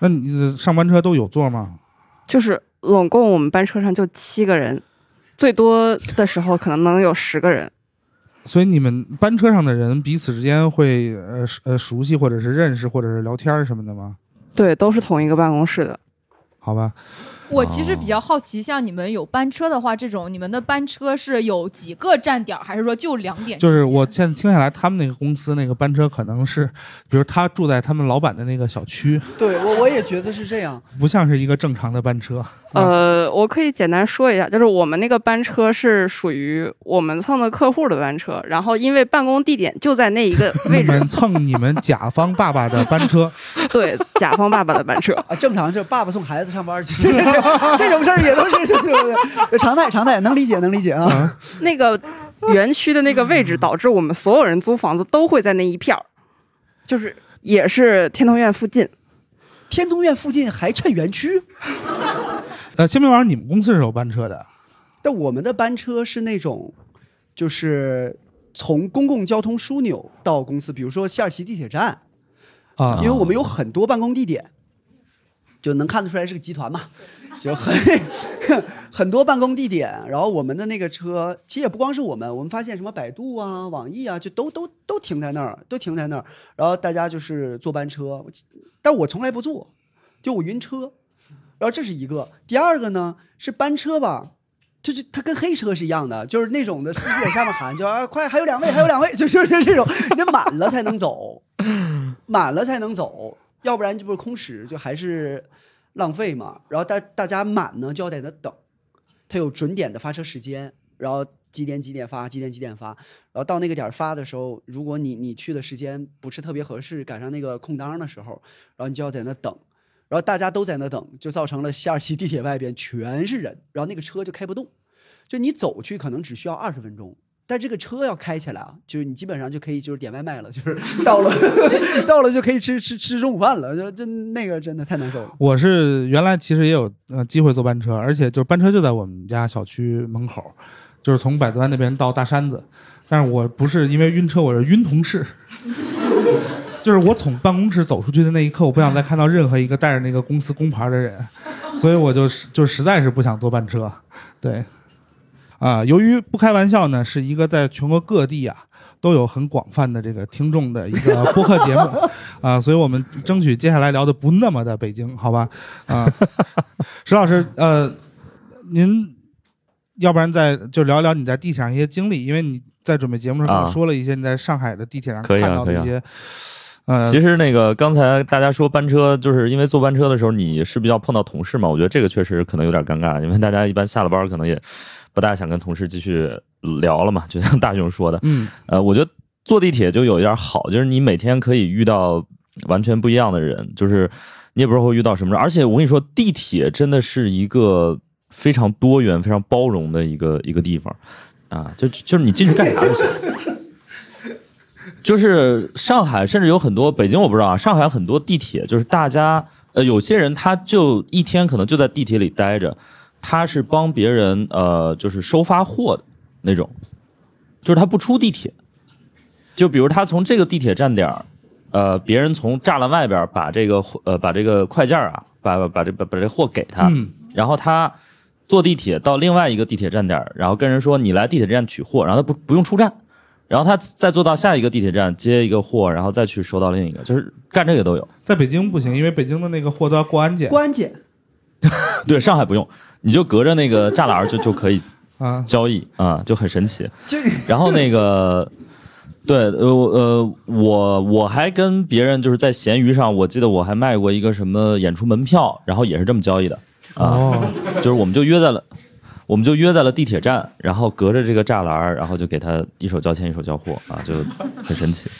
那你呃上班车都有座吗？就是总共我们班车上就七个人，最多的时候可能能有十个人。所以你们班车上的人彼此之间会呃呃熟悉或者是认识或者是聊天儿什么的吗？对，都是同一个办公室的。好吧，我其实比较好奇，像你们有班车的话，这种你们的班车是有几个站点，还是说就两点？就是我现在听下来，他们那个公司那个班车可能是，比如他住在他们老板的那个小区，对我我也觉得是这样。不像是一个正常的班车。呃，我可以简单说一下，就是我们那个班车是属于我们蹭的客户的班车，然后因为办公地点就在那一个你 位置，们蹭你们甲方爸爸的班车，对，甲方爸爸的班车。啊，正常就是爸爸送孩子上班，其实这这种事儿也都是对对对，常态常态，能理解能理解啊。那个园区的那个位置，导致我们所有人租房子都会在那一片儿，就是也是天通苑附近。天通苑附近还趁园区，呃，千明老师，你们公司是有班车的，但我们的班车是那种，就是从公共交通枢纽到公司，比如说西二旗地铁站，啊因为我们有很多办公地点，就能看得出来是个集团嘛，就很 很多办公地点。然后我们的那个车，其实也不光是我们，我们发现什么百度啊、网易啊，就都都都停在那儿，都停在那儿。然后大家就是坐班车，但我从来不坐，就我晕车。然后这是一个，第二个呢是班车吧，就是它跟黑车是一样的，就是那种的司机在下面喊，就啊快还有两位，还有两位，就就是这种，你得满了才能走，满了才能走，要不然就不是空驶，就还是浪费嘛。然后大大家满呢就要在那等，它有准点的发车时间，然后几点几点发，几点几点发，然后到那个点儿发的时候，如果你你去的时间不是特别合适，赶上那个空档的时候，然后你就要在那等。然后大家都在那等，就造成了西二旗地铁外边全是人，然后那个车就开不动，就你走去可能只需要二十分钟，但这个车要开起来啊，就是你基本上就可以就是点外卖了，就是到了 到了就可以吃吃吃中午饭了，就就那个真的太难受了。我是原来其实也有呃机会坐班车，而且就是班车就在我们家小区门口，就是从百子湾那边到大山子，但是我不是因为晕车，我是晕同事。就是我从办公室走出去的那一刻，我不想再看到任何一个带着那个公司工牌的人，所以我就是就实在是不想坐班车。对，啊，由于不开玩笑呢，是一个在全国各地啊都有很广泛的这个听众的一个播客节目 啊，所以我们争取接下来聊的不那么的北京，好吧？啊，石老师，呃，您要不然再就聊聊你在地铁上一些经历，因为你在准备节目的时候啊说了一些你在上海的地铁上看到的一些，呃，其实那个刚才大家说班车，就是因为坐班车的时候你是比较碰到同事嘛，我觉得这个确实可能有点尴尬，因为大家一般下了班可能也不大想跟同事继续聊了嘛，就像大雄说的，嗯。呃，我觉得坐地铁就有一点好，就是你每天可以遇到完全不一样的人，就是你也不知道会遇到什么人，而且我跟你说，地铁真的是一个非常多元、非常包容的一个一个地方啊，就就是你进去干啥都行。就是上海，甚至有很多北京我不知道啊，上海很多地铁就是大家呃，有些人他就一天可能就在地铁里待着，他是帮别人呃，就是收发货的那种，就是他不出地铁，就比如他从这个地铁站点儿，呃，别人从栅栏外边儿把这个货呃把这个快件儿啊，把把这把把这货给他，嗯。然后他坐地铁到另外一个地铁站点儿，然后跟人说你来地铁站取货，然后他不不用出站，然后他再坐到下一个地铁站接一个货，然后再去收到另一个，就是干这个都有。在北京不行，因为北京的那个货都要过安检过安检对，上海不用，你就隔着那个栅栏就就可以啊。交易啊，就很神奇。就 然后那个，对，呃呃，我我还跟别人就是在闲鱼上，我记得我还卖过一个什么演出门票，然后也是这么交易的啊，哦，就是我们就约在了。我们就约在了地铁站，然后隔着这个栅栏儿，然后就给他一手交钱一手交货啊，就很神奇。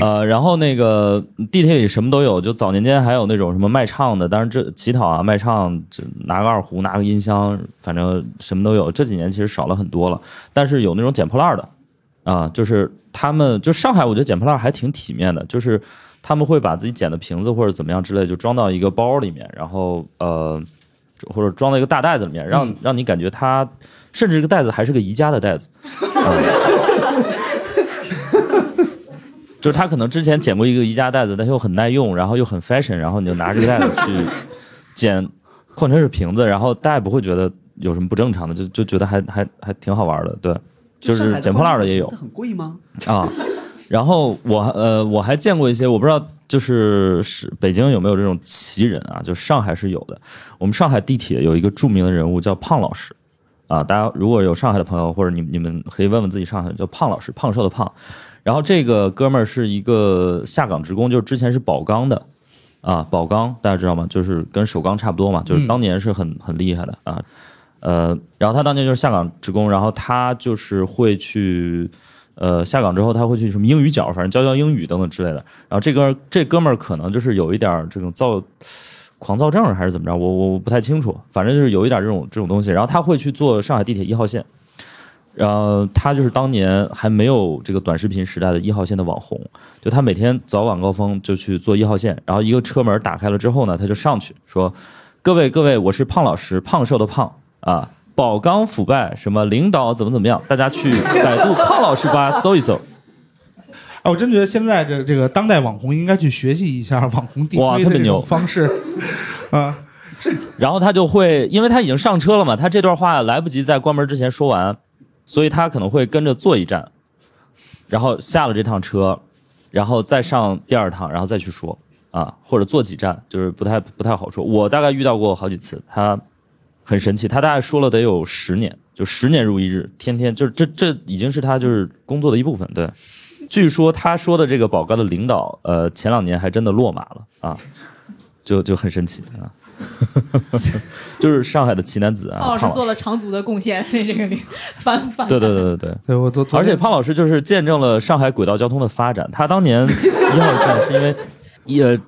呃，然后那个地铁里什么都有，就早年间还有那种什么卖唱的，当然这乞讨啊卖唱，就拿个二胡，拿个音箱，反正什么都有。这几年其实少了很多了，但是有那种捡破烂儿的，啊，就是他们就上海，我觉得捡破烂儿还挺体面的，就是他们会把自己捡的瓶子或者怎么样之类，就装到一个包里面，然后呃，或者装在一个大袋子里面，让让你感觉它，甚至这个袋子还是个宜家的袋子。就是他可能之前捡过一个宜家袋子，但又很耐用，然后又很 fashion，然后你就拿这个袋子去捡矿泉水瓶子，然后大家也不会觉得有什么不正常的，就就觉得还还还挺好玩的，对，就是捡破烂的也有这很贵吗？啊。然后我呃我还见过一些，我不知道就是是北京有没有这种奇人啊，就上海是有的。我们上海地铁有一个著名的人物叫胖老师啊，大家如果有上海的朋友或者你你们可以问问自己上海人叫胖老师，胖瘦的胖。然后这个哥们儿是一个下岗职工，就是之前是宝钢的啊，宝钢大家知道吗？就是跟首钢差不多嘛，就是当年是很很厉害的啊。呃，然后他当年就是下岗职工，然后他就是会去呃下岗之后他会去什么英语角，反正教教英语等等之类的。然后这哥这哥们儿可能就是有一点这种躁狂躁症还是怎么着，我我我不太清楚，反正就是有一点这种这种东西。然后他会去坐上海地铁一号线。然后他就是当年还没有这个短视频时代的一号线的网红，就他每天早晚高峰就去坐一号线，然后一个车门打开了之后呢，他就上去说：“各位各位，我是胖老师，胖瘦的胖啊，宝钢腐败，什么领导怎么怎么样，大家去百度胖老师吧搜一搜。哎，我真觉得现在这这个当代网红应该去学习一下网红地推的这哇特别牛种方式 啊。然后他就会，因为他已经上车了嘛，他这段话来不及在关门之前说完，所以他可能会跟着坐一站，然后下了这趟车，然后再上第二趟，然后再去说啊，或者坐几站，就是不太不太好说。我大概遇到过好几次，他很神奇，他大概说了得有十年，就十年如一日，天天就是这这已经是他就是工作的一部分。对，据说他说的这个宝钢的领导，呃，前两年还真的落马了啊，就就很神奇啊。就是上海的奇男子啊，胖老师做了长足的贡献，为这个领反反对对对对对，对我都而且胖老师就是见证了上海轨道交通的发展。他当年 一号线是因为也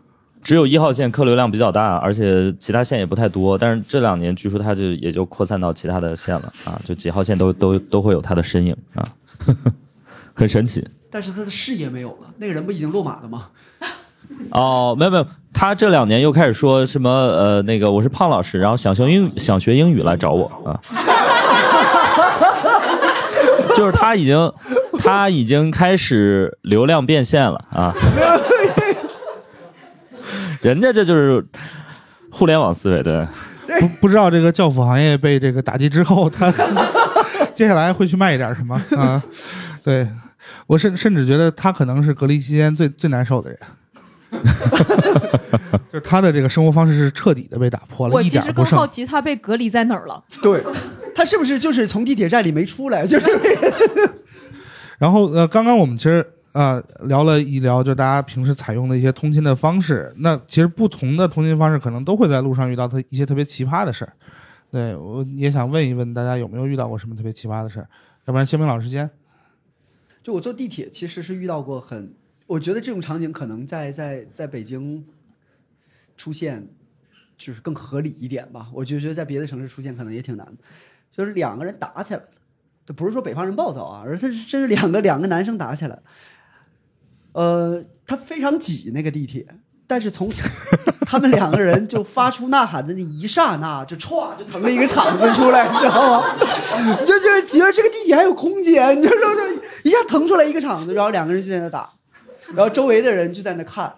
只有一号线客流量比较大，而且其他线也不太多。但是这两年据说它就也就扩散到其他的线了啊，就几号线都都都会有它的身影啊，很神奇。但是他的事业没有了，那个人不已经落马了吗？哦，没有没有，他这两年又开始说什么呃，那个我是胖老师，然后想学英语想学英语来找我啊，就是他已经他已经开始流量变现了啊，人家这就是互联网思维，对，不不知道这个教辅行业被这个打击之后，他 接下来会去卖一点什么啊？对我甚甚至觉得他可能是隔离期间最最难受的人。就是他的这个生活方式是彻底的被打破了，我一其实更好点不剩。奇他被隔离在哪儿了。对，他是不是就是从地铁站里没出来？就是然后呃，刚刚我们其实呃聊了一聊，就大家平时采用的一些通勤的方式。那其实不同的通勤方式，可能都会在路上遇到特一些特别奇葩的事儿。对，我也想问一问大家有没有遇到过什么特别奇葩的事儿？要不然，先明老师先。就我坐地铁，其实是遇到过很，我觉得这种场景可能在在在北京出现，就是更合理一点吧。我就觉得在别的城市出现可能也挺难，就是两个人打起来了，这不是说北方人暴躁啊，而是真是两个两个男生打起来了。呃，他非常挤那个地铁，但是从 他们两个人就发出呐喊的那一刹那，就歘就腾了一个场子出来，你知道吗？就就是觉得这个地铁还有空间，你就说这一下腾出来一个场子，然后两个人就在那打，然后周围的人就在那看。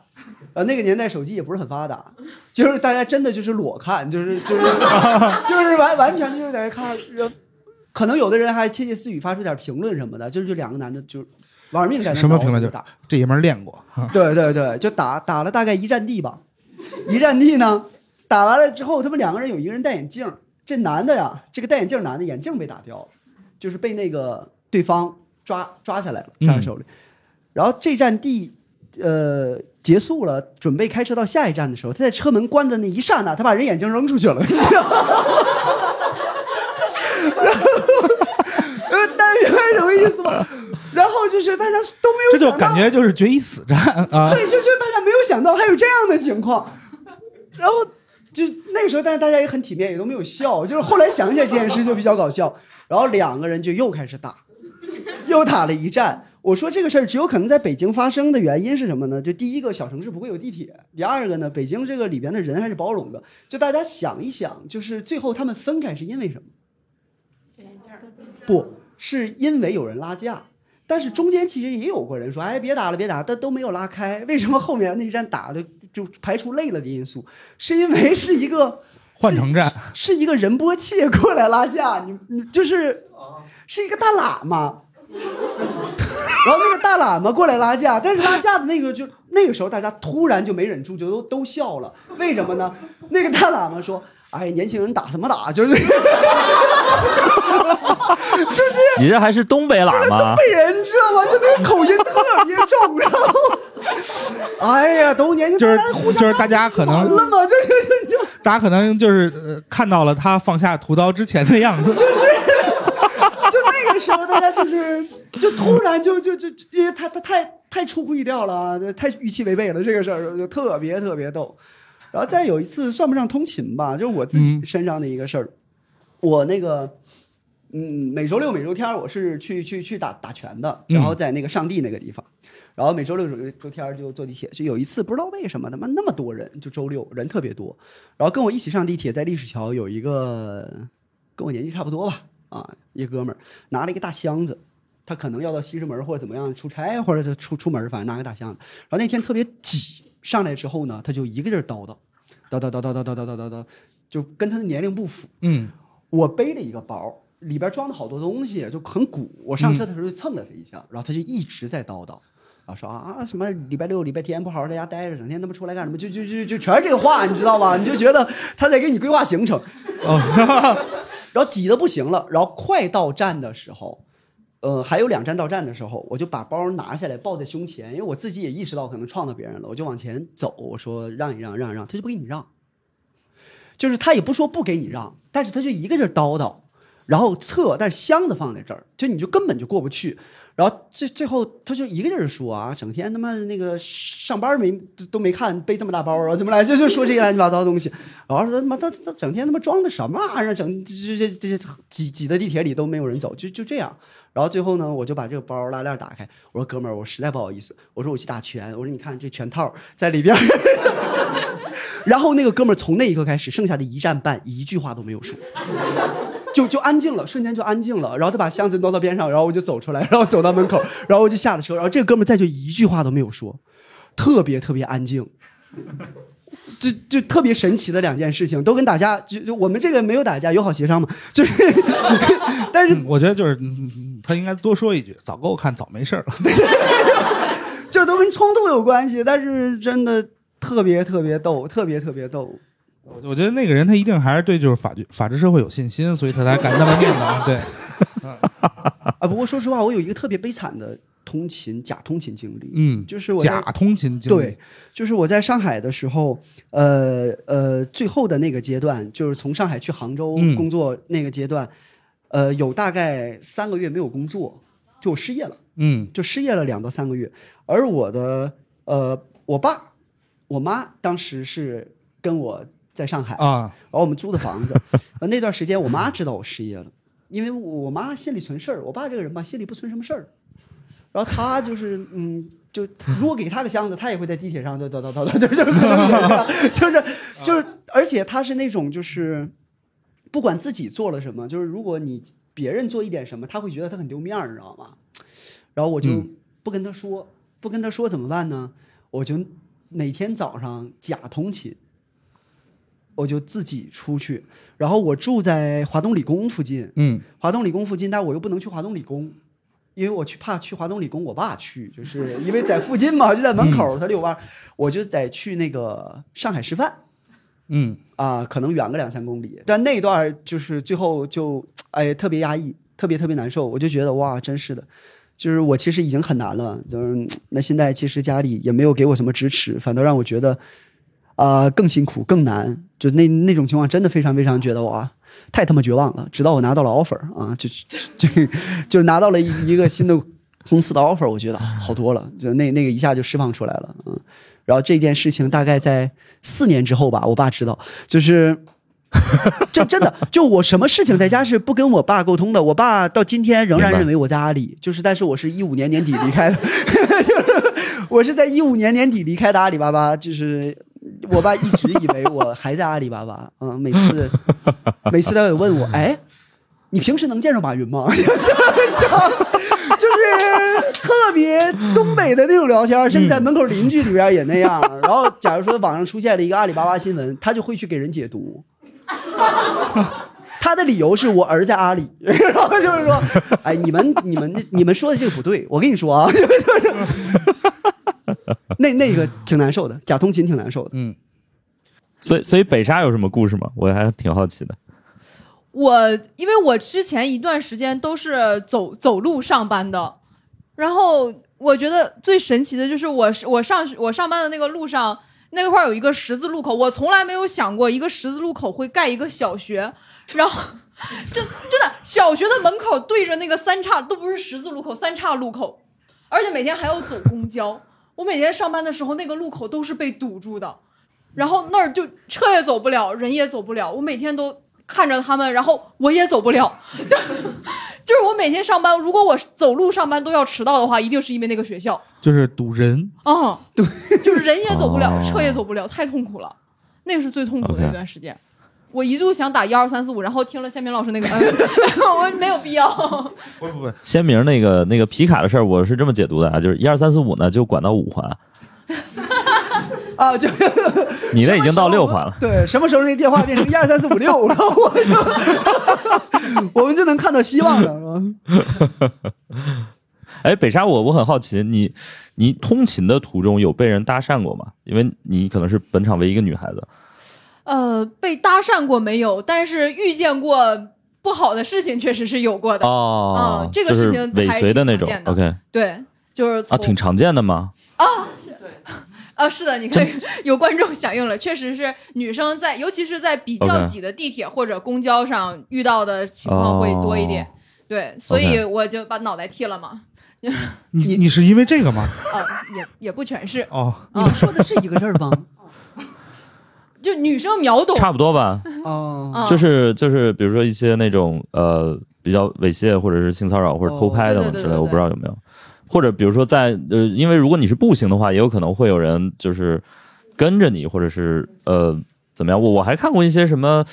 呃，那个年代手机也不是很发达，就是大家真的就是裸看，就是就是 就是完完全就是在那看，然后可能有的人还窃窃私语发出点评论什么的，就是就两个男的就玩命在那什么评论就打。这爷们儿练过，啊 对对对，就打打了大概一站地吧，一站地呢，打完了之后，他们两个人有一个人戴眼镜，这男的呀，这个戴眼镜男的眼镜被打掉了，就是被那个对方抓抓下来了，抓在手里。然后这站地呃结束了，准备开车到下一站的时候，他在车门关的那一刹那，他把人眼镜扔出去了，你知道吗？然后，呃，大家明白什么意思吗？然后就是大家都没有这就感觉就是决一死战啊！对，就就大家没有想到还有这样的情况，然后就那个时候，但是大家也很体面，也都没有笑。就是后来想起来这件事就比较搞笑，然后两个人就又开始打，又打了一战。我说这个事儿只有可能在北京发生的原因是什么呢？就第一个小城市不会有地铁，第二个呢，北京这个里边的人还是包容的。就大家想一想，就是最后他们分开是因为什么？不是因为有人拉架，但是中间其实也有过人说，哎，别打了，别打了，但都没有拉开。为什么后面那一战打的就排除累了的因素？是因为是一个 换乘战，是一个仁波切过来拉架，你你就是是一个大喇嘛。然后那个大喇嘛过来拉架，但是拉架的那个就那个时候大家突然就没忍住，就都都笑了。为什么呢？那个大喇嘛说：“哎，年轻人打什么打？就是 你这还是东北喇嘛？被人，你知道吗？就那个口音特别重，然后，哎呀，都年轻，就是就是大家可能完了嘛，就就就就大家可能就是呃看到了他放下屠刀之前的样子，就是那个时候，大家就是就突然就就就就因为他他太太出乎意料了啊，太预期违背了这个事儿，就特别特别逗。然后再有一次算不上通勤吧，就是我自己身上的一个事儿，我那个。嗯，每周六、每周天儿我是去去去打打拳的，然后在那个上地那个地方，然后每周六、周周天儿就坐地铁。就有一次不知道为什么他妈那么多人，就周六人特别多，然后跟我一起上地铁，在历史桥有一个跟我年纪差不多吧，啊，一哥们儿拿了一个大箱子，他可能要到西直门或者怎么样出差，或者他出出门，反正拿个大箱子。然后那天特别挤，上来之后呢，他就一个劲叨，叨叨叨叨叨叨叨叨叨叨，就跟他的年龄不符。嗯，我背了一个包，里边装了好多东西，就很鼓。我上车的时候就蹭了他一下，然后他就一直在叨叨，然后说啊什么礼拜六、礼拜天不好好在家待着，整天他妈出来干什么？就就就就全是这个话，你知道吗？你就觉得他在给你规划行程。然后挤得不行了，然后快到站的时候，呃，还有两站到站的时候，我就把包拿下来抱在胸前，因为我自己也意识到可能撞到别人了，我就往前走，我说让一让，让一让，他就不给你让，就是他也不说不给你让，但是他就一个劲儿叨叨，然后测，但是箱子放在这儿，就你就根本就过不去。然后最最后他就一个劲儿说啊，整天他妈那个上班没都没看背这么大包啊，怎么来就就说这些乱七八糟的东西。然后说他妈他他整天他妈装的什么玩意儿，整这这这这挤挤的地铁里都没有人走，就就这样。然后最后呢，我就把这个包拉链打开，我说哥们儿，我实在不好意思，我说我去打拳，我说你看这拳套在里边。然后那个哥们儿从那一刻开始，剩下的一站半一句话都没有说。就就安静了，瞬间就安静了。然后他把箱子挪到边上，然后我就走出来，然后走到门口，然后我就下了车。然后这个哥们儿再就一句话都没有说，特别特别安静。就就特别神奇的两件事情，都跟打架就就我们这个没有打架，友好协商嘛，就是，但是嗯我觉得就是他应该多说一句，早给我看，早没事儿了。就都跟冲突有关系，但是真的特别特别逗，特别特别逗。我我觉得那个人他一定还是对就是法律法治社会有信心，所以他才敢那么念叨。对，啊，不过说实话，我有一个特别悲惨的通勤假通勤经历，嗯，就是我假通勤经历对，就是我在上海的时候，呃呃，最后的那个阶段，就是从上海去杭州嗯工作那个阶段，呃，有大概三个月没有工作，就我失业了，嗯就失业了两到三个月。而我的呃，我爸、我妈当时是跟我在上海啊，然后我们租的房子，呃，那段时间我妈知道我失业了，因为我妈心里存事儿，我爸这个人吧，心里不存什么事儿。然后他就是嗯，就如果给他个箱子，他也会在地铁上叨叨叨叨叨，就是就是就是，而且他是那种就是不管自己做了什么，就是如果你别人做一点什么，他会觉得他很丢面儿，你知道吗？然后我就嗯不跟他说，不跟他说怎么办呢？我就每天早上假通勤，我就自己出去，然后我住在华东理工附近，嗯，华东理工附近，但我又不能去华东理工，因为我去怕去华东理工，我爸去，就是因为在附近嘛，就在门口，他遛弯，我就得去那个上海师范。嗯，啊，可能远个两三公里，但那段就是最后就哎特别压抑，特别特别难受，我就觉得哇，真是的。就是我其实已经很难了，就是那现在其实家里也没有给我什么支持，反倒让我觉得，啊、更辛苦更难。就那那种情况，真的非常非常觉得哇，太他妈绝望了。直到我拿到了 offer 啊，就 就就就拿到了一一个新的公司的 offer，我觉得好多了，就那那个一下就释放出来了，嗯。然后这件事情大概在四年之后吧，我爸知道，就是 这真的，就我什么事情在家是不跟我爸沟通的，我爸到今天仍然认为我在阿里，就是但是我是一五年年底离开的，就是我是在一五年年底离开的阿里巴巴，就是我爸一直以为我还在阿里巴巴，嗯，每次 每次他会问我，哎，你平时能见着马云吗？就就是特别东北的那种聊天，甚至在门口邻居里边也那样。然后，假如说网上出现了一个阿里巴巴新闻，他就会去给人解读。他的理由是我儿在阿里，然后就是说，哎，你们你们你们说的这个不对，我跟你说啊，就是那那个挺难受的，假通勤挺难受的。嗯，所以所以北沙有什么故事吗？我还挺好奇的。我因为我之前一段时间都是走走路上班的，然后我觉得最神奇的就是我是我上我上班的那个路上那块儿有一个十字路口，我从来没有想过一个十字路口会盖一个小学，然后 真真的小学的门口对着那个三岔都不是十字路口，三岔路口，而且每天还要走公交。我每天上班的时候，那个路口都是被堵住的，然后那儿就车也走不了，人也走不了。我每天都看着他们，然后我也走不了。就 就是我每天上班，如果我走路上班都要迟到的话，一定是因为那个学校。就是堵人，啊，对，就是人也走不了，哦车也走不了，太痛苦了，那个是最痛苦的一段时间。我一度想打幺二三四五，然后听了宪明老师那个，嗯、我没有必要。不不不，鲜明那个那个皮卡的事儿，我是这么解读的啊，就是一二三四五呢就管到五环，啊，就 你那已经到六环了。对，什么时候那电话变成一二三四五六，然后我就我们就能看到希望了，是吧？哎，北沙我我很好奇，你你通勤的途中有被人搭讪过吗？因为你可能是本场唯一一个女孩子。呃，被搭讪过没有？但是遇见过不好的事情，确实是有过的。哦嗯，这个事情尾随的那种 OK 对，就是啊，挺常见的吗？啊，对，啊是的，你看 有观众响应了，确实是女生在，尤其是在比较挤的地铁或者公交上遇到的情况会多一点。哦对，所以我就把脑袋剃了嘛。你 你是因为这个吗？啊，也也不全是，哦，你们说的是一个字儿吗？就女生秒懂。差不多吧，哦，嗯就是就是，比如说一些那种呃比较猥亵或者是性骚扰或者偷拍等之类，我不知道有没有。或者比如说在呃，因为如果你是步行的话，也有可能会有人就是跟着你，或者是呃怎么样。我我还看过一些什么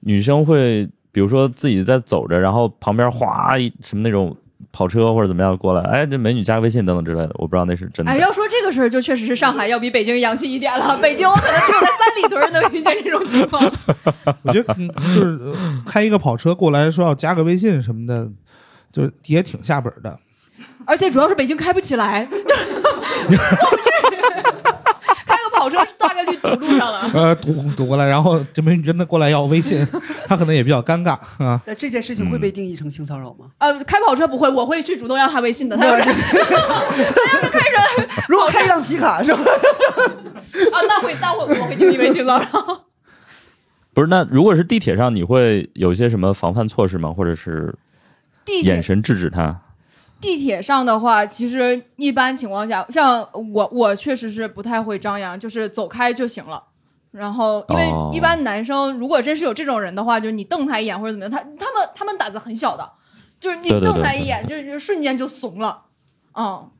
女生会，比如说自己在走着，然后旁边哗一什么那种跑车或者怎么样过来，哎，这美女加个微信等等之类的，我不知道那是真的哎，要说这个事儿，就确实是上海要比北京洋气一点了。北京我可能只有在三里屯能遇见这种情况。我觉得嗯就是呃开一个跑车过来说要加个微信什么的，就是也挺下本的。而且主要是北京开不起来，大概率堵路上了。呃，堵堵过来，然后这美女真的过来要微信，她可能也比较尴尬啊。那这件事情会被定义成性骚扰吗？呃，开跑车不会，我会去主动要他微信的。他要是他要是开着如果开一辆皮卡是吧？啊，那会那会我会定义为性骚扰。不是，那如果是地铁上，你会有一些什么防范措施吗？或者是眼神制止他？地铁上的话，其实一般情况下，像我我确实是不太会张扬，就是走开就行了。然后，因为哦一般男生如果真是有这种人的话，就是你瞪他一眼或者怎么样，他他们他们胆子很小的，就是你瞪他一眼，就是瞬间就怂了，嗯。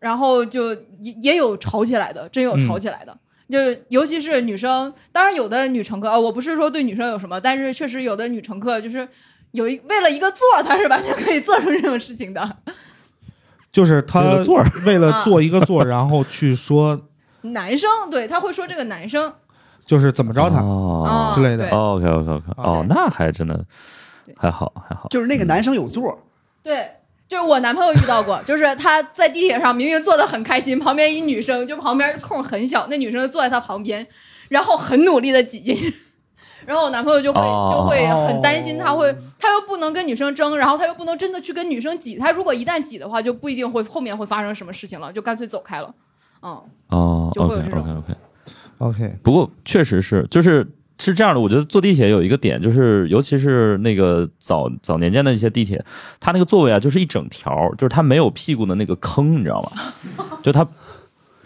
然后就也也有吵起来的，真有吵起来的。就尤其是女生，当然有的女乘客，啊我不是说对女生有什么，但是确实有的女乘客就是有一为了一个座他，是完全可以做出这种事情的。就是他为了座为了做一个座，然后去说 男生对他会说这个男生，就是怎么着他哦之类的对。，OK OK OK，哦，那还真的还好还好。就是那个男生有座儿，对，就是我男朋友遇到过，就是他在地铁上明明坐的很开心，旁边一女生，就旁边空很小，那女生就坐在他旁边，然后很努力的挤进去。然后我男朋友就会哦就会很担心，他会他又不能跟女生争，然后他又不能真的去跟女生挤，他如果一旦挤的话，就不一定会后面会发生什么事情了，就干脆走开了。嗯，哦，OK 就会有这种 OK OK。OK，不过确实是，就是是这样的。我觉得坐地铁有一个点，就是尤其是那个早早年间的一些地铁，它那个座位啊，就是一整条，就是它没有屁股的那个坑，你知道吗？就它。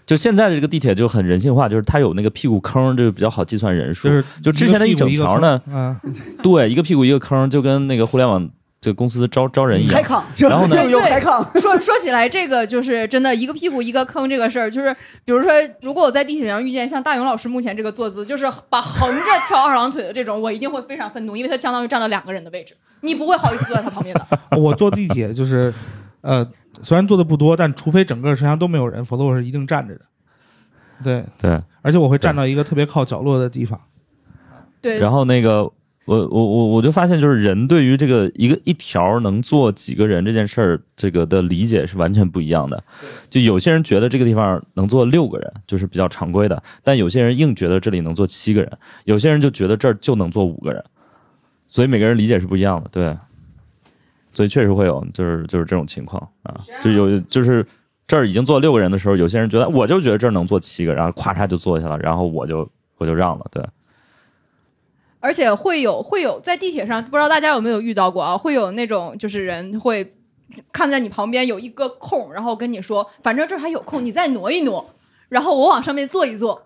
就现在的这个地铁就很人性化，就是它有那个屁股坑，就比较好计算人数。就是就之前的一整条呢，嗯，对，一个屁股一个坑，就跟那个互联网这个公司招招人一样开。炕，然后呢又开炕，说 说起来，这个就是真的一个屁股一个坑这个事儿，就是比如说，如果我在地铁上遇见像大勇老师目前这个坐姿，就是把横着翘二郎腿的这种，我一定会非常愤怒，因为他相当于占了两个人的位置，你不会好意思坐在他旁边的。我坐地铁就是，呃，虽然坐的不多，但除非整个车厢都没有人，否则我是一定站着的。对，对，而且我会站到一个特别靠角落的地方。对，然后那个我我我我就发现，就是人对于这个一个一条能坐几个人这件事儿，这个的理解是完全不一样的。就有些人觉得这个地方能坐六个人，就是比较常规的；但有些人硬觉得这里能坐七个人，有些人就觉得这儿就能坐五个人。所以每个人理解是不一样的，对。所以确实会有，就是就是这种情况啊，就有就是这儿已经坐六个人的时候，有些人觉得我就觉得这儿能坐七个，然后咵嚓就坐下了，然后我就我就让了，对。而且会有会有在地铁上，不知道大家有没有遇到过啊？会有那种就是人会看在你旁边有一个空，然后跟你说，反正这儿还有空，你再挪一挪，然后我往上面坐一坐。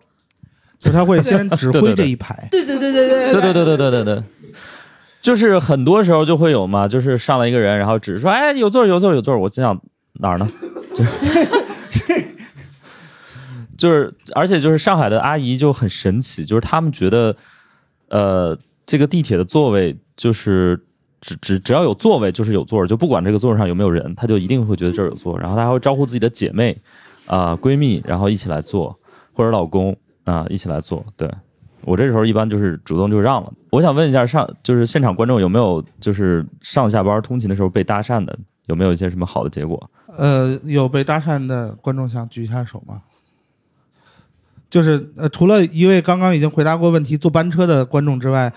就他会先指挥对对对这一排，对对对对对对对对对对对对，就是很多时候就会有嘛，就是上来一个人，然后只是说，哎，有座儿有座儿有座儿，我心想哪儿呢？就是 就是，而且就是上海的阿姨就很神奇，就是他们觉得，呃，这个地铁的座位就是只只只要有座位就是有座儿，就不管这个座儿上有没有人，她就一定会觉得这儿有座儿，然后她还会招呼自己的姐妹啊、闺蜜，然后一起来坐，或者老公啊、一起来坐，对。我这时候一般就是主动就让了。我想问一下上就是现场观众有没有就是上下班通勤的时候被搭讪的，有没有一些什么好的结果？呃，有被搭讪的观众想举一下手吗？就是呃，除了一位刚刚已经回答过问题坐班车的观众之外，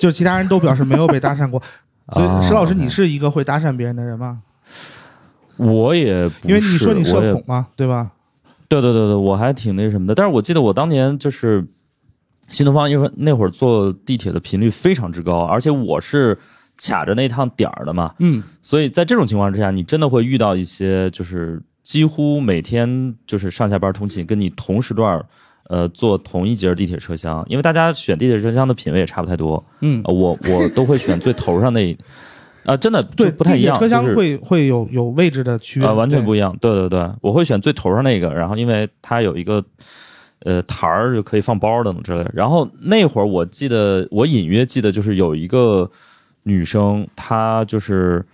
就其他人都表示没有被搭讪过。所啊以石老师，你是一个会搭讪别人的人吗？我也不是因为你说你社恐嘛，对吧？对对对对，我还挺那什么的。但是我记得我当年就是新东方，因为那会儿坐地铁的频率非常之高，而且我是卡着那趟点儿的嘛，嗯，所以在这种情况之下，你真的会遇到一些就是几乎每天就是上下班通勤，跟你同时段儿呃坐同一节地铁车厢，因为大家选地铁车厢的品味也差不太多，嗯。呃我我都会选最头上那一，啊、真的对，不太一样，车厢就是会会有有位置的区别，啊、完全不一样。对对对，我会选最头上那个，然后因为它有一个呃台儿就可以放包等等之类的。然后那会儿我记得，我隐约记得就是有一个女生，她就是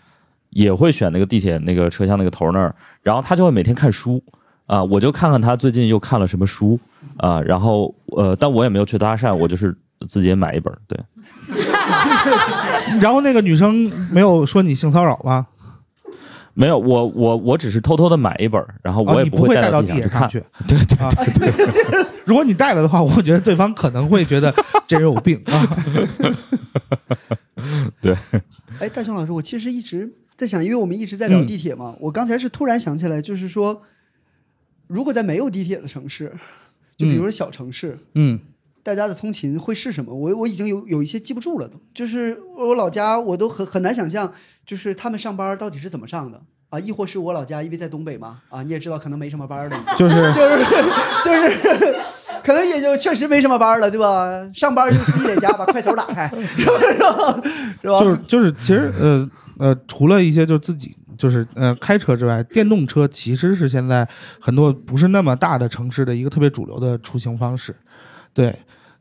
也会选那个地铁那个车厢那个头那儿，然后她就会每天看书啊、我就看看她最近又看了什么书啊、然后呃，但我也没有去搭讪，我就是自己也买一本，对。然后那个女生没有说你性骚扰吗？没有，我我我只是偷偷的买一本，然后我啊，也不会带带到地铁上去。对对啊，如果你带了的话，我觉得对方可能会觉得这人有病啊。对，哎，大雄老师，我其实一直在想，因为我们一直在聊嗯。地铁嘛，我刚才是突然想起来，就是说，如果在没有地铁的城市，就比如说小城市，嗯，大家的通勤会是什么？我我已经有有一些记不住了都，就是我老家我都很很难想象，就是他们上班到底是怎么上的啊？亦或是我老家因为在东北嘛啊，你也知道可能没什么班儿了，就是就是 就是。可能也就确实没什么班了，对吧？上班就自己在家把快手打开，是吧？是吧？就是就是，其实呃呃，除了一些就自己就是呃开车之外，电动车其实是现在很多不是那么大的城市的一个特别主流的出行方式。对，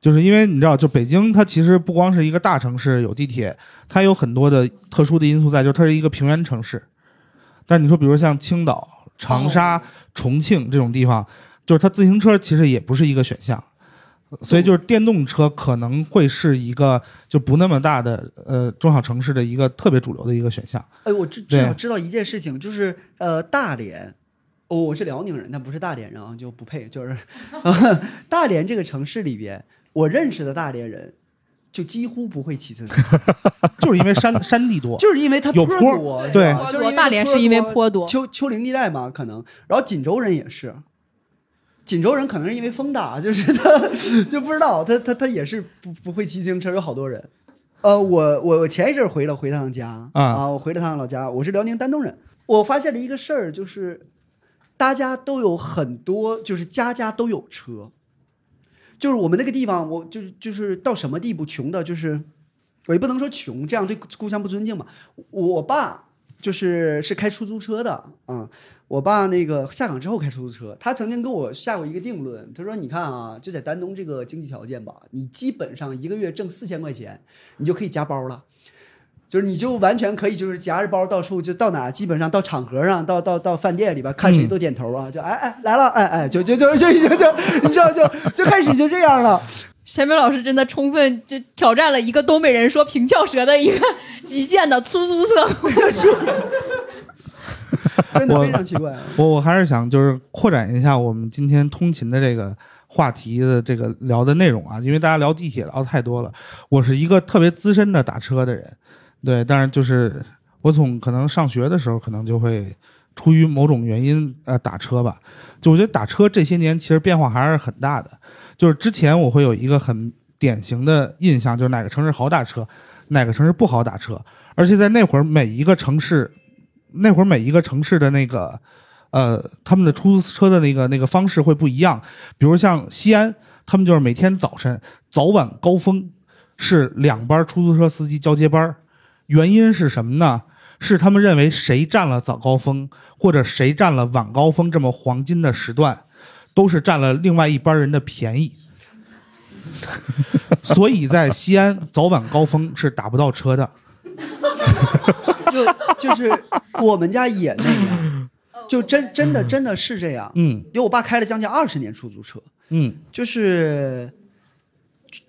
就是因为你知道，就北京它其实不光是一个大城市有地铁，它有很多的特殊的因素在，就是它是一个平原城市。但你说，比如像青岛、长沙、重庆这种地方，就是它自行车其实也不是一个选项。所以就是电动车可能会是一个就不那么大的呃中小城市的一个特别主流的一个选项。哎，我知至少知道一件事情，就是呃，大连，哦，我是辽宁人，但不是大连人啊，就不配。就是、呃、大连这个城市里边，我认识的大连人，就几乎不会骑自行车，就是因为山山地多，就是因为它有坡坡多，对就是因为大连是因为坡多丘丘陵地带嘛，可能。然后锦州人也是。锦州人可能是因为风大，就是他就不知道他他他也是不不会骑自行车，有好多人。呃，我我我前一阵儿回了回趟家啊我回了趟老家，我是辽宁丹东人。我发现了一个事儿，就是大家都有很多，就是家家都有车。就是我们那个地方，我就是就是到什么地步，穷的就是我也不能说穷，这样对故乡不尊敬嘛。我爸就是是开出租车的，啊，我爸那个下岗之后开出租车，他曾经跟我下过一个定论，他说：“你看啊，就在丹东这个经济条件吧，你基本上一个月挣四千块钱，你就可以加包了。”就是你就完全可以，就是夹着包到处就到哪，基本上到场合上，到到到饭店里边看谁都点头啊，就哎哎来了，哎哎就就就就已经就你知道就就开始就这样了。沈明老师真的充分就挑战了一个东北人说平翘舌的一个极限的出租车。真的非常奇怪。我我还是想就是扩展一下我们今天通勤的这个话题的这个聊的内容啊，因为大家聊地铁聊的太多了。我是一个特别资深的打车的人，对，但是就是我从可能上学的时候，可能就会出于某种原因呃打车吧。就我觉得打车这些年其实变化还是很大的。就是之前我会有一个很典型的印象，就是哪个城市好打车，哪个城市不好打车，而且在那会儿每一个城市。那会儿每一个城市的那个，呃，他们的出租车的那个那个方式会不一样。比如像西安，他们就是每天早晨早晚高峰是两班出租车司机交接班儿，原因是什么呢？是他们认为谁占了早高峰或者谁占了晚高峰这么黄金的时段，都是占了另外一班人的便宜。所以在西安早晚高峰是打不到车的。就就是我们家也那样，就真真的真的是这样。嗯因为我爸开了将近二十年出租车，嗯就是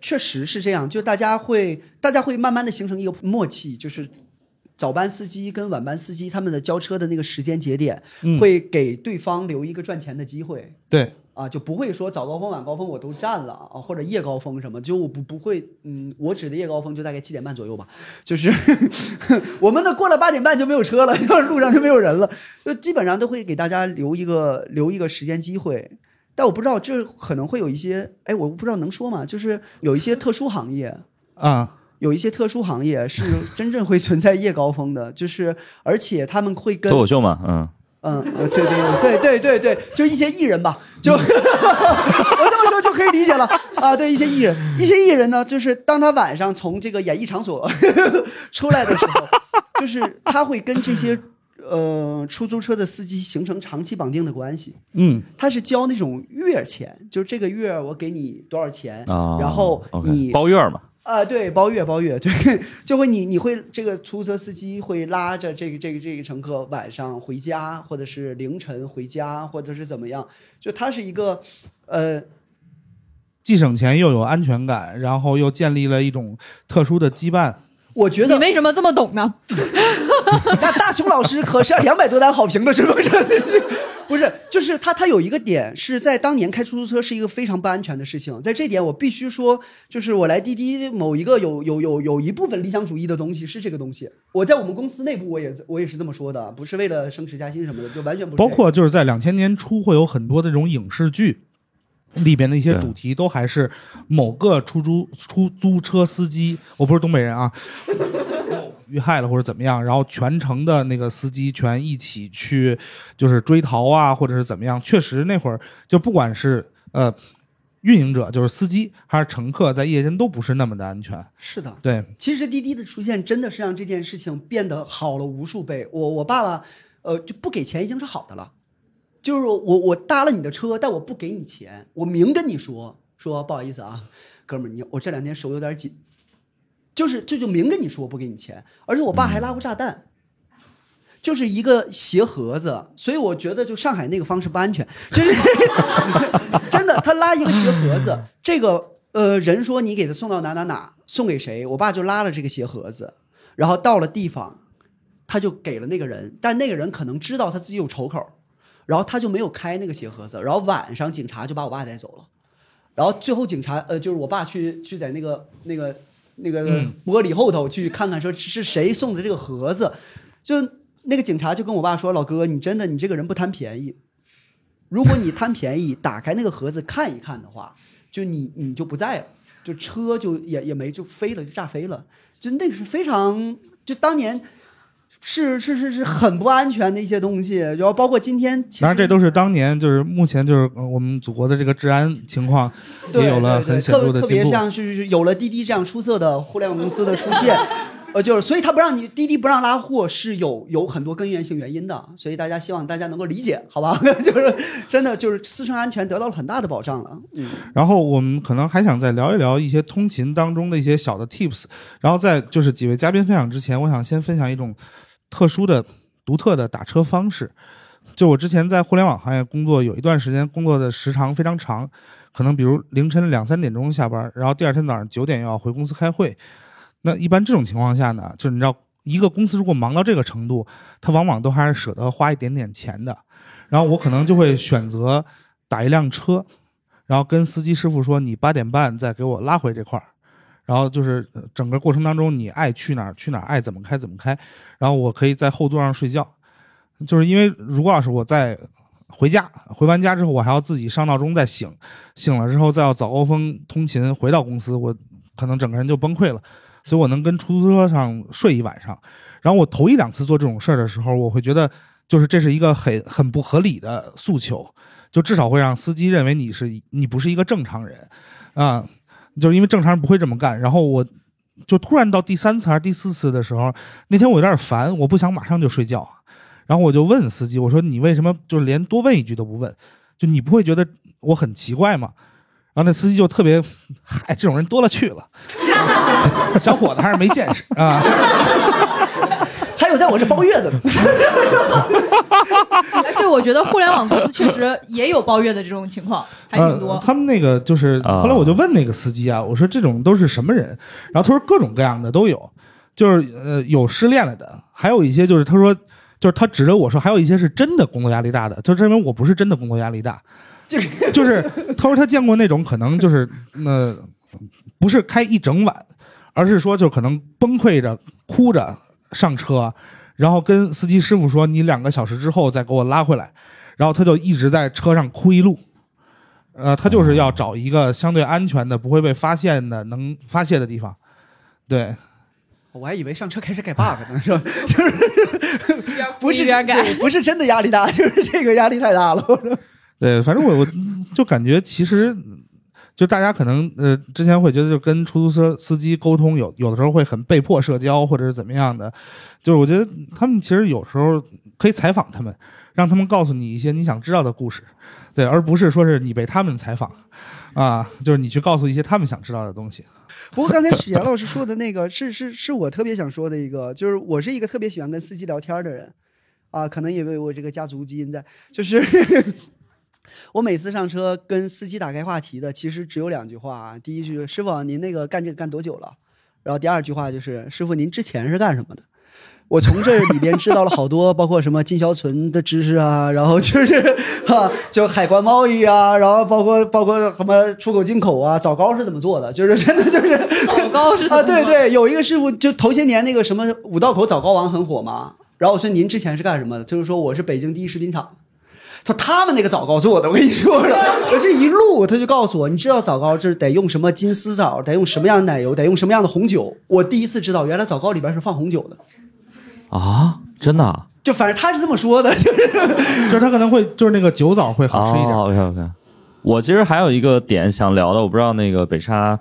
确实是这样，就大家会大家会慢慢的形成一个默契，就是早班司机跟晚班司机他们的交车的那个时间节点，嗯会给对方留一个赚钱的机会。对，啊，就不会说早高峰、晚高峰我都占了啊，或者夜高峰什么，就我不不会，嗯，我指的夜高峰就大概七点半左右吧，就是 我们的过了八点半就没有车了，就 是路上就没有人了，就基本上都会给大家留一个留一个时间机会。但我不知道，这可能会有一些，哎，我不知道能说吗？就是有一些特殊行业，啊，有一些特殊行业是真正会存在夜高峰的，就是而且他们会跟脱口秀嘛，嗯，嗯，呃对对对对对对，就一些艺人吧，就 我这么说就可以理解了啊。对，一些艺人，一些艺人呢，就是当他晚上从这个演艺场所 出来的时候，就是他会跟这些呃出租车的司机形成长期绑定的关系。嗯他是交那种月钱，就是这个月我给你多少钱，啊，然后你包月嘛，啊，对，包月包月，对，就会你你会这个出租车司机会拉着这个这个这个乘客晚上回家，或者是凌晨回家，或者是怎么样，就他是一个呃，既省钱又有安全感，然后又建立了一种特殊的羁绊。我觉得你为什么这么懂呢？那大熊老师可是 两百多单好评的直播车司机，不是，就是他他有一个点是在当年开出租车是一个非常不安全的事情，在这点我必须说，就是我来滴滴某一个有有有有一部分理想主义的东西是这个东西，我在我们公司内部我也我也是这么说的，不是为了升职加薪什么的，就完全不是包。括就是在两千年初会有很多的这种影视剧里边的一些主题，都还是某个出租出租车司机，我不是东北人啊，遇害了或者怎么样，然后全程的那个司机全一起去就是追逃啊，或者是怎么样。确实那会儿就不管是呃。运营者，就是司机还是乘客，在夜间都不是那么的安全。是的，对，其实滴滴的出现真的是让这件事情变得好了无数倍。我我爸爸，呃，就不给钱已经是好的了，就是我我搭了你的车，但我不给你钱，我明跟你说说不好意思啊，哥们儿，你我这两天手有点紧，就是这就明跟你说不给你钱，而且我爸还拉过炸弹。就是一个鞋盒子，所以我觉得就上海那个方式不安全，就是 真的，他拉一个鞋盒子，这个呃人说你给他送到哪哪哪，送给谁，我爸就拉了这个鞋盒子，然后到了地方，他就给了那个人，但那个人可能知道他自己有仇口，然后他就没有开那个鞋盒子，然后晚上警察就把我爸带走了，然后最后警察呃就是我爸去去在那个那个那个嗯。玻璃后头去看看说是谁送的这个盒子，就那个警察就跟我爸说：“老哥，你真的你这个人不贪便宜，如果你贪便宜，打开那个盒子看一看的话，就你你就不在了，就车就也也没就飞了，就炸飞了，就那个是非常就当年是是是是很不安全的一些东西，然后包括今天，当然这都是当年就是目前就是呃我们祖国的这个治安情况对也有了很显著特特。别像是是有了滴滴这样出色的互联网公司的出现，呃，就是所以他不让你滴滴不让拉货是有有很多根源性原因的，所以大家希望大家能够理解，好吧？就是真的就是私生安全得到了很大的保障了，嗯。然后我们可能还想再聊一聊一些通勤当中的一些小的 tips，然后在就是几位嘉宾分享之前，我想先分享一种特殊的、独特的打车方式。就我之前在互联网行业工作，有一段时间工作的时长非常长，可能比如凌晨两三点钟下班，然后第二天早上九点又要回公司开会。那一般这种情况下呢，就是你知道，一个公司如果忙到这个程度，他往往都还是舍得花一点点钱的。然后我可能就会选择打一辆车，然后跟司机师傅说，你八点半再给我拉回这块儿。然后就是整个过程当中，你爱去哪儿去哪儿，爱怎么开怎么开。然后我可以在后座上睡觉，就是因为如果要是我在回家，回完家之后我还要自己上闹钟再醒，醒了之后再要早高峰通勤回到公司，我可能整个人就崩溃了。所以我能跟出租车上睡一晚上。然后我头一两次做这种事儿的时候，我会觉得就是这是一个很很不合理的诉求，就至少会让司机认为你是你不是一个正常人啊，就是因为正常人不会这么干。然后我就突然到第三次还是第四次的时候，那天我有点烦，我不想马上就睡觉，然后我就问司机，我说你为什么就是连多问一句都不问？就你不会觉得我很奇怪吗？然后那司机就特别，嗨，这种人多了去了，小伙子还是没见识啊。还有在我这包月的呢，对，我觉得互联网公司确实也有包月的这种情况，还挺多。呃。他们那个就是，啊后来我就问那个司机啊，我说这种都是什么人？然后他说各种各样的都有，就是呃有失恋了的，还有一些就是他说，就是他指着我说，还有一些是真的工作压力大的，就认为我不是真的工作压力大，就是他说他见过那种可能就是呃不是开一整晚，而是说就可能崩溃着哭着上车，然后跟司机师傅说你两个小时之后再给我拉回来，然后他就一直在车上哭一路。呃，他就是要找一个相对安全的、不会被发现的、能发泄的地方。对，我还以为上车开始改 bug 呢，是吧？就是不是一边改不是真的压力大，就是这个压力太大了。对，反正我我就感觉其实，就大家可能呃之前会觉得就跟出租车司机沟通有有的时候会很被迫社交或者是怎么样的，就是我觉得他们其实有时候可以采访他们，让他们告诉你一些你想知道的故事，对，而不是说是你被他们采访，啊，就是你去告诉一些他们想知道的东西。不过刚才史岩老师说的那个是是是我特别想说的一个，就是我是一个特别喜欢跟司机聊天的人，啊，可能因为我这个家族基因在，就是我每次上车跟司机打开话题的，其实只有两句话啊。第一句，师傅您那个干这个干多久了？然后第二句话就是，师傅您之前是干什么的？我从这里边知道了好多，包括什么金销存的知识啊，然后就是哈、就海关贸易啊，然后包括包括什么出口进口啊，枣糕是怎么做的，就是 真的就是枣糕是怎么啊，对对，有一个师傅就头些年那个什么五道口枣糕王很火嘛，然后我说您之前是干什么的？就是说我是北京第一食品厂。他说他们那个枣糕做的，我跟你说了，我 这一路他就告诉我，你知道枣糕这得用什么金丝枣，得用什么样的奶油，得用什么样的红酒。我第一次知道，原来枣糕里边是放红酒的。啊，真的啊？就反正他是这么说的，就 是就是他可能会就是那个酒枣会好吃一点。哦，OK OK，我其实还有一个点想聊的，我不知道那个北沙，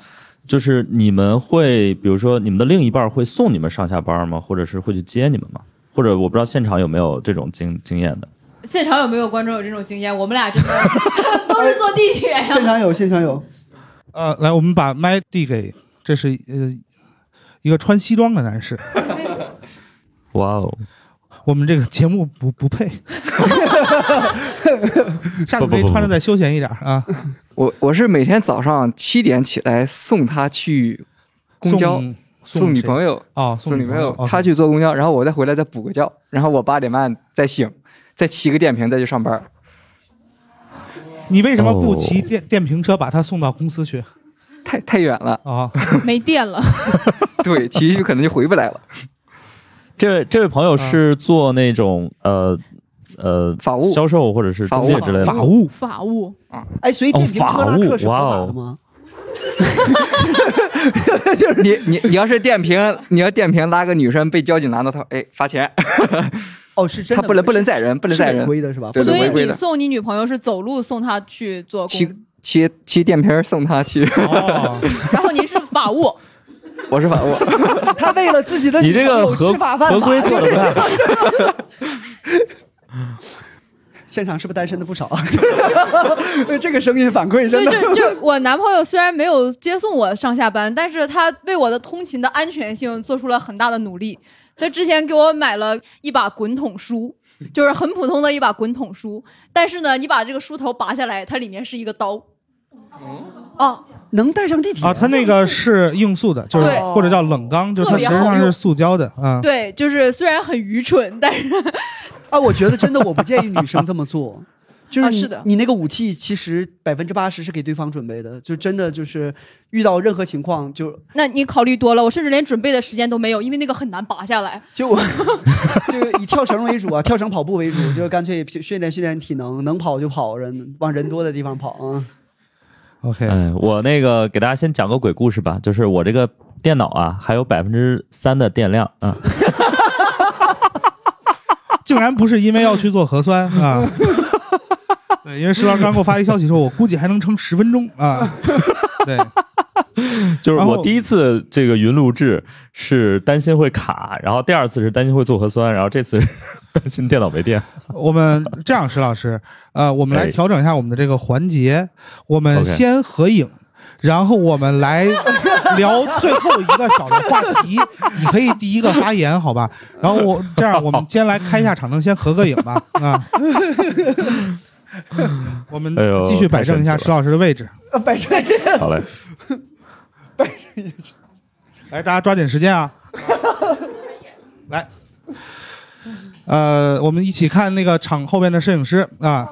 就是你们会，比如说你们的另一半会送你们上下班吗？或者是会去接你们吗？或者我不知道现场有没有这种经经验的？现场有没有观众有这种经验？我们俩真的 都是坐地铁呀。现场有，现场有。呃，来，我们把麦递给，这是呃一个穿西装的男士。哇哦，我们这个节目不不配，下次可以穿的再休闲一点啊。我我是每天早上七点起来送他去公交，送送女朋友哦，送女朋友，他去坐公交，然后我再回来再补个觉，然后我八点半再醒，再骑个电瓶再去上班。你为什么不哦骑电电瓶车把他送到公司去？太太远了啊！没电了，对，骑去可能就回不来了。这位这位朋友是做那种呃呃法务销售或者是中介之类的法务法务啊哎，所以哦电瓶车法务拉客是合哇哦法的吗？你你你要是电瓶，你要电瓶拉个女生被交警拦到，他哎罚钱。哦，是真的，他不能不能载人，不能载人，违规的是吧？对对，所以。你送你女朋友是走路送她去做骑，骑骑电瓶送她去，哦，然后您是法务，我是法务。他为了自己的你这个女朋友合法合规做的不太好。现场是不是单身的不少？这个声音反馈真对，的。就就我男朋友虽然没有接送我上下班，但是他为我的通勤的安全性做出了很大的努力。他之前给我买了一把滚筒梳，就是很普通的一把滚筒梳，但是呢，你把这个梳头拔下来，它里面是一个刀。哦，能带上地铁啊，它那个是硬塑的，就是或者叫冷钢，就是它实际上是塑胶的啊。对，就是虽然很愚蠢，但是啊，我觉得真的我不建议女生这么做。就是你、啊是的你那个武器其实百分之八十是给对方准备的，就真的就是遇到任何情况就那你考虑多了，我甚至连准备的时间都没有，因为那个很难拔下来。就我就以跳绳为主啊，跳绳跑步为主，就是干脆训练训练体能，能跑就跑，人往人多的地方跑啊。OK，哎，我那个给大家先讲个鬼故事吧，就是我这个电脑啊，还有百分之三的电量啊。竟然不是因为要去做核酸啊！对，因为石老师刚给我发一消息说，我估计还能撑十分钟啊。对，就是我第一次这个云录制是担心会卡，然后第二次是担心会做核酸，然后这次是担心电脑没电。我们这样，石老师，呃，我们来哎调整一下我们的这个环节，我们先合影。然后我们来聊最后一个小的话题，你可以第一个发言，好吧？然后我这样，我们先来开一下场能，先合个影吧，啊。我们继续摆正一下石老师的位置，摆正好嘞，摆正来，大家抓紧时间啊！来，呃，我们一起看那个场后边的摄影师。啊，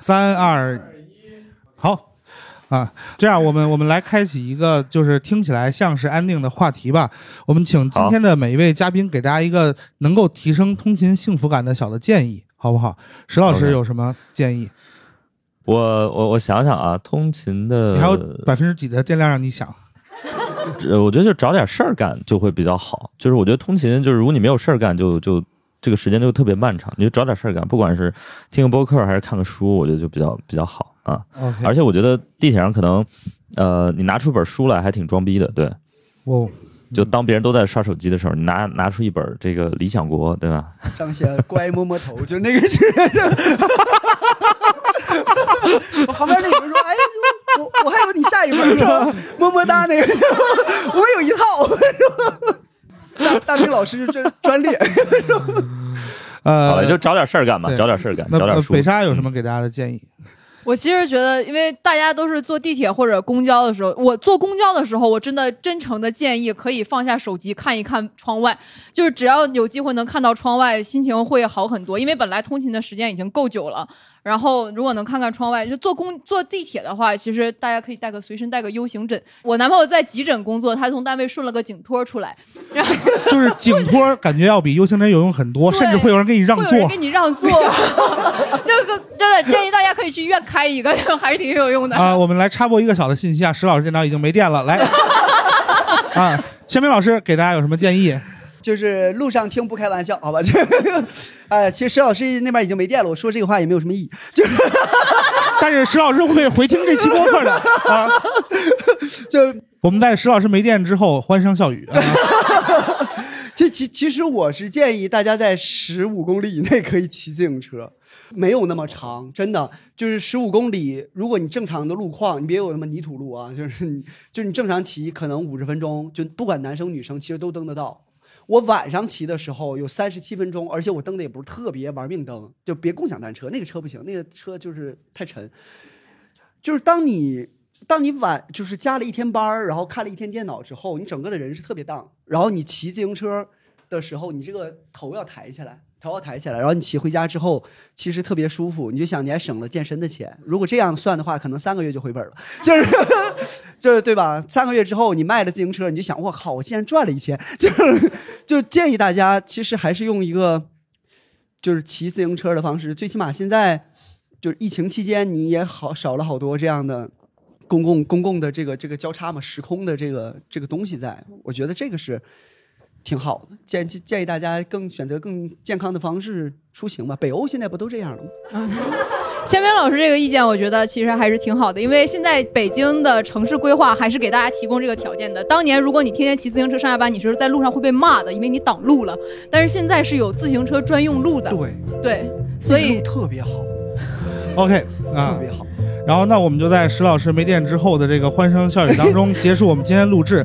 三二一，好。啊，这样我们我们来开启一个就是听起来像是安定的话题吧。我们请今天的每一位嘉宾给大家一个能够提升通勤幸福感的小的建议，好不好？石老师有什么建议？我我我想想啊，通勤的你还有百分之几的电量让你想？呃，我觉得就找点事儿干就会比较好。就是我觉得通勤，就是如果你没有事儿干，就就这个时间就特别漫长。你就找点事儿干，不管是听个播客还是看个书，我觉得就比较比较好啊。而且我觉得地铁上可能，呃，你拿出本书来还挺装逼的，对。哦，就当别人都在刷手机的时候，你拿拿出一本这个《理想国》，对吧？上面写“乖摸摸头”，就那个是。我 旁边那个人说：“哎，我我还有你下一本是吧？么么哒那个，我有一套。是吧”大大兵老师就专专列。呃，好了，就找点事儿干吧，找点事儿干，找点书。呃北沙有什么给大家的建议？我其实觉得，因为大家都是坐地铁或者公交的时候，我坐公交的时候，我真的真诚的建议可以放下手机看一看窗外，就是只要有机会能看到窗外，心情会好很多。因为本来通勤的时间已经够久了，然后如果能看看窗外，就坐公坐地铁的话，其实大家可以带个随身带个 U 型枕。我男朋友在急诊工作，他从单位顺了个颈托出来，然后就是颈托感觉要比 U 型枕有用很多，甚至会有人给你让座会有人给。你让座，这个真的建议大家可以去医院开一个，还是挺有用的。啊，我们来插播一个小的信息啊，石老师电脑已经没电了，来啊，夏明老师给大家有什么建议？就是路上听不开玩笑，好吧？这，哎，其实石老师那边已经没电了，我说这个话也没有什么意义。就是，但是石老师会回听这期播客的啊。就我们在石老师没电之后欢声笑语。啊其其其实我是建议大家在十五公里以内可以骑自行车，没有那么长，真的就是十五公里。如果你正常的路况，你别有什么泥土路啊，就是你就是你正常骑，可能五十分钟，就不管男生女生，其实都蹬得到。我晚上骑的时候有三十七分钟，而且我蹬的也不是特别玩命蹬，就别共享单车，那个车不行，那个车就是太沉。就是当你当你晚就是加了一天班儿，然后看了一天电脑之后，你整个的人是特别荡。然后你骑自行车的时候，你这个头要抬起来，头要抬起来，然后你骑回家之后，其实特别舒服。你就想你还省了健身的钱。如果这样算的话，可能三个月就回本了，就是 就是对吧？三个月之后你卖了自行车，你就想我靠，我竟然赚了一千，就是就建议大家其实还是用一个就是骑自行车的方式，最起码现在就是疫情期间你也好少了好多这样的。公共公共的这个这个交叉嘛，时空的这个这个东西在，我觉得这个是挺好的。建建建议大家更选择更健康的方式出行吧。北欧现在不都这样了吗？夏明老师这个意见，我觉得其实还是挺好的，因为现在北京的城市规划还是给大家提供这个条件的。当年如果你天天骑自行车上下班，你是在路上会被骂的，因为你挡路了。但是现在是有自行车专用路的，对对，所以特别好。OK 啊，特别好。然后，那我们就在石老师没电之后的这个欢声笑语当中结束我们今天录制。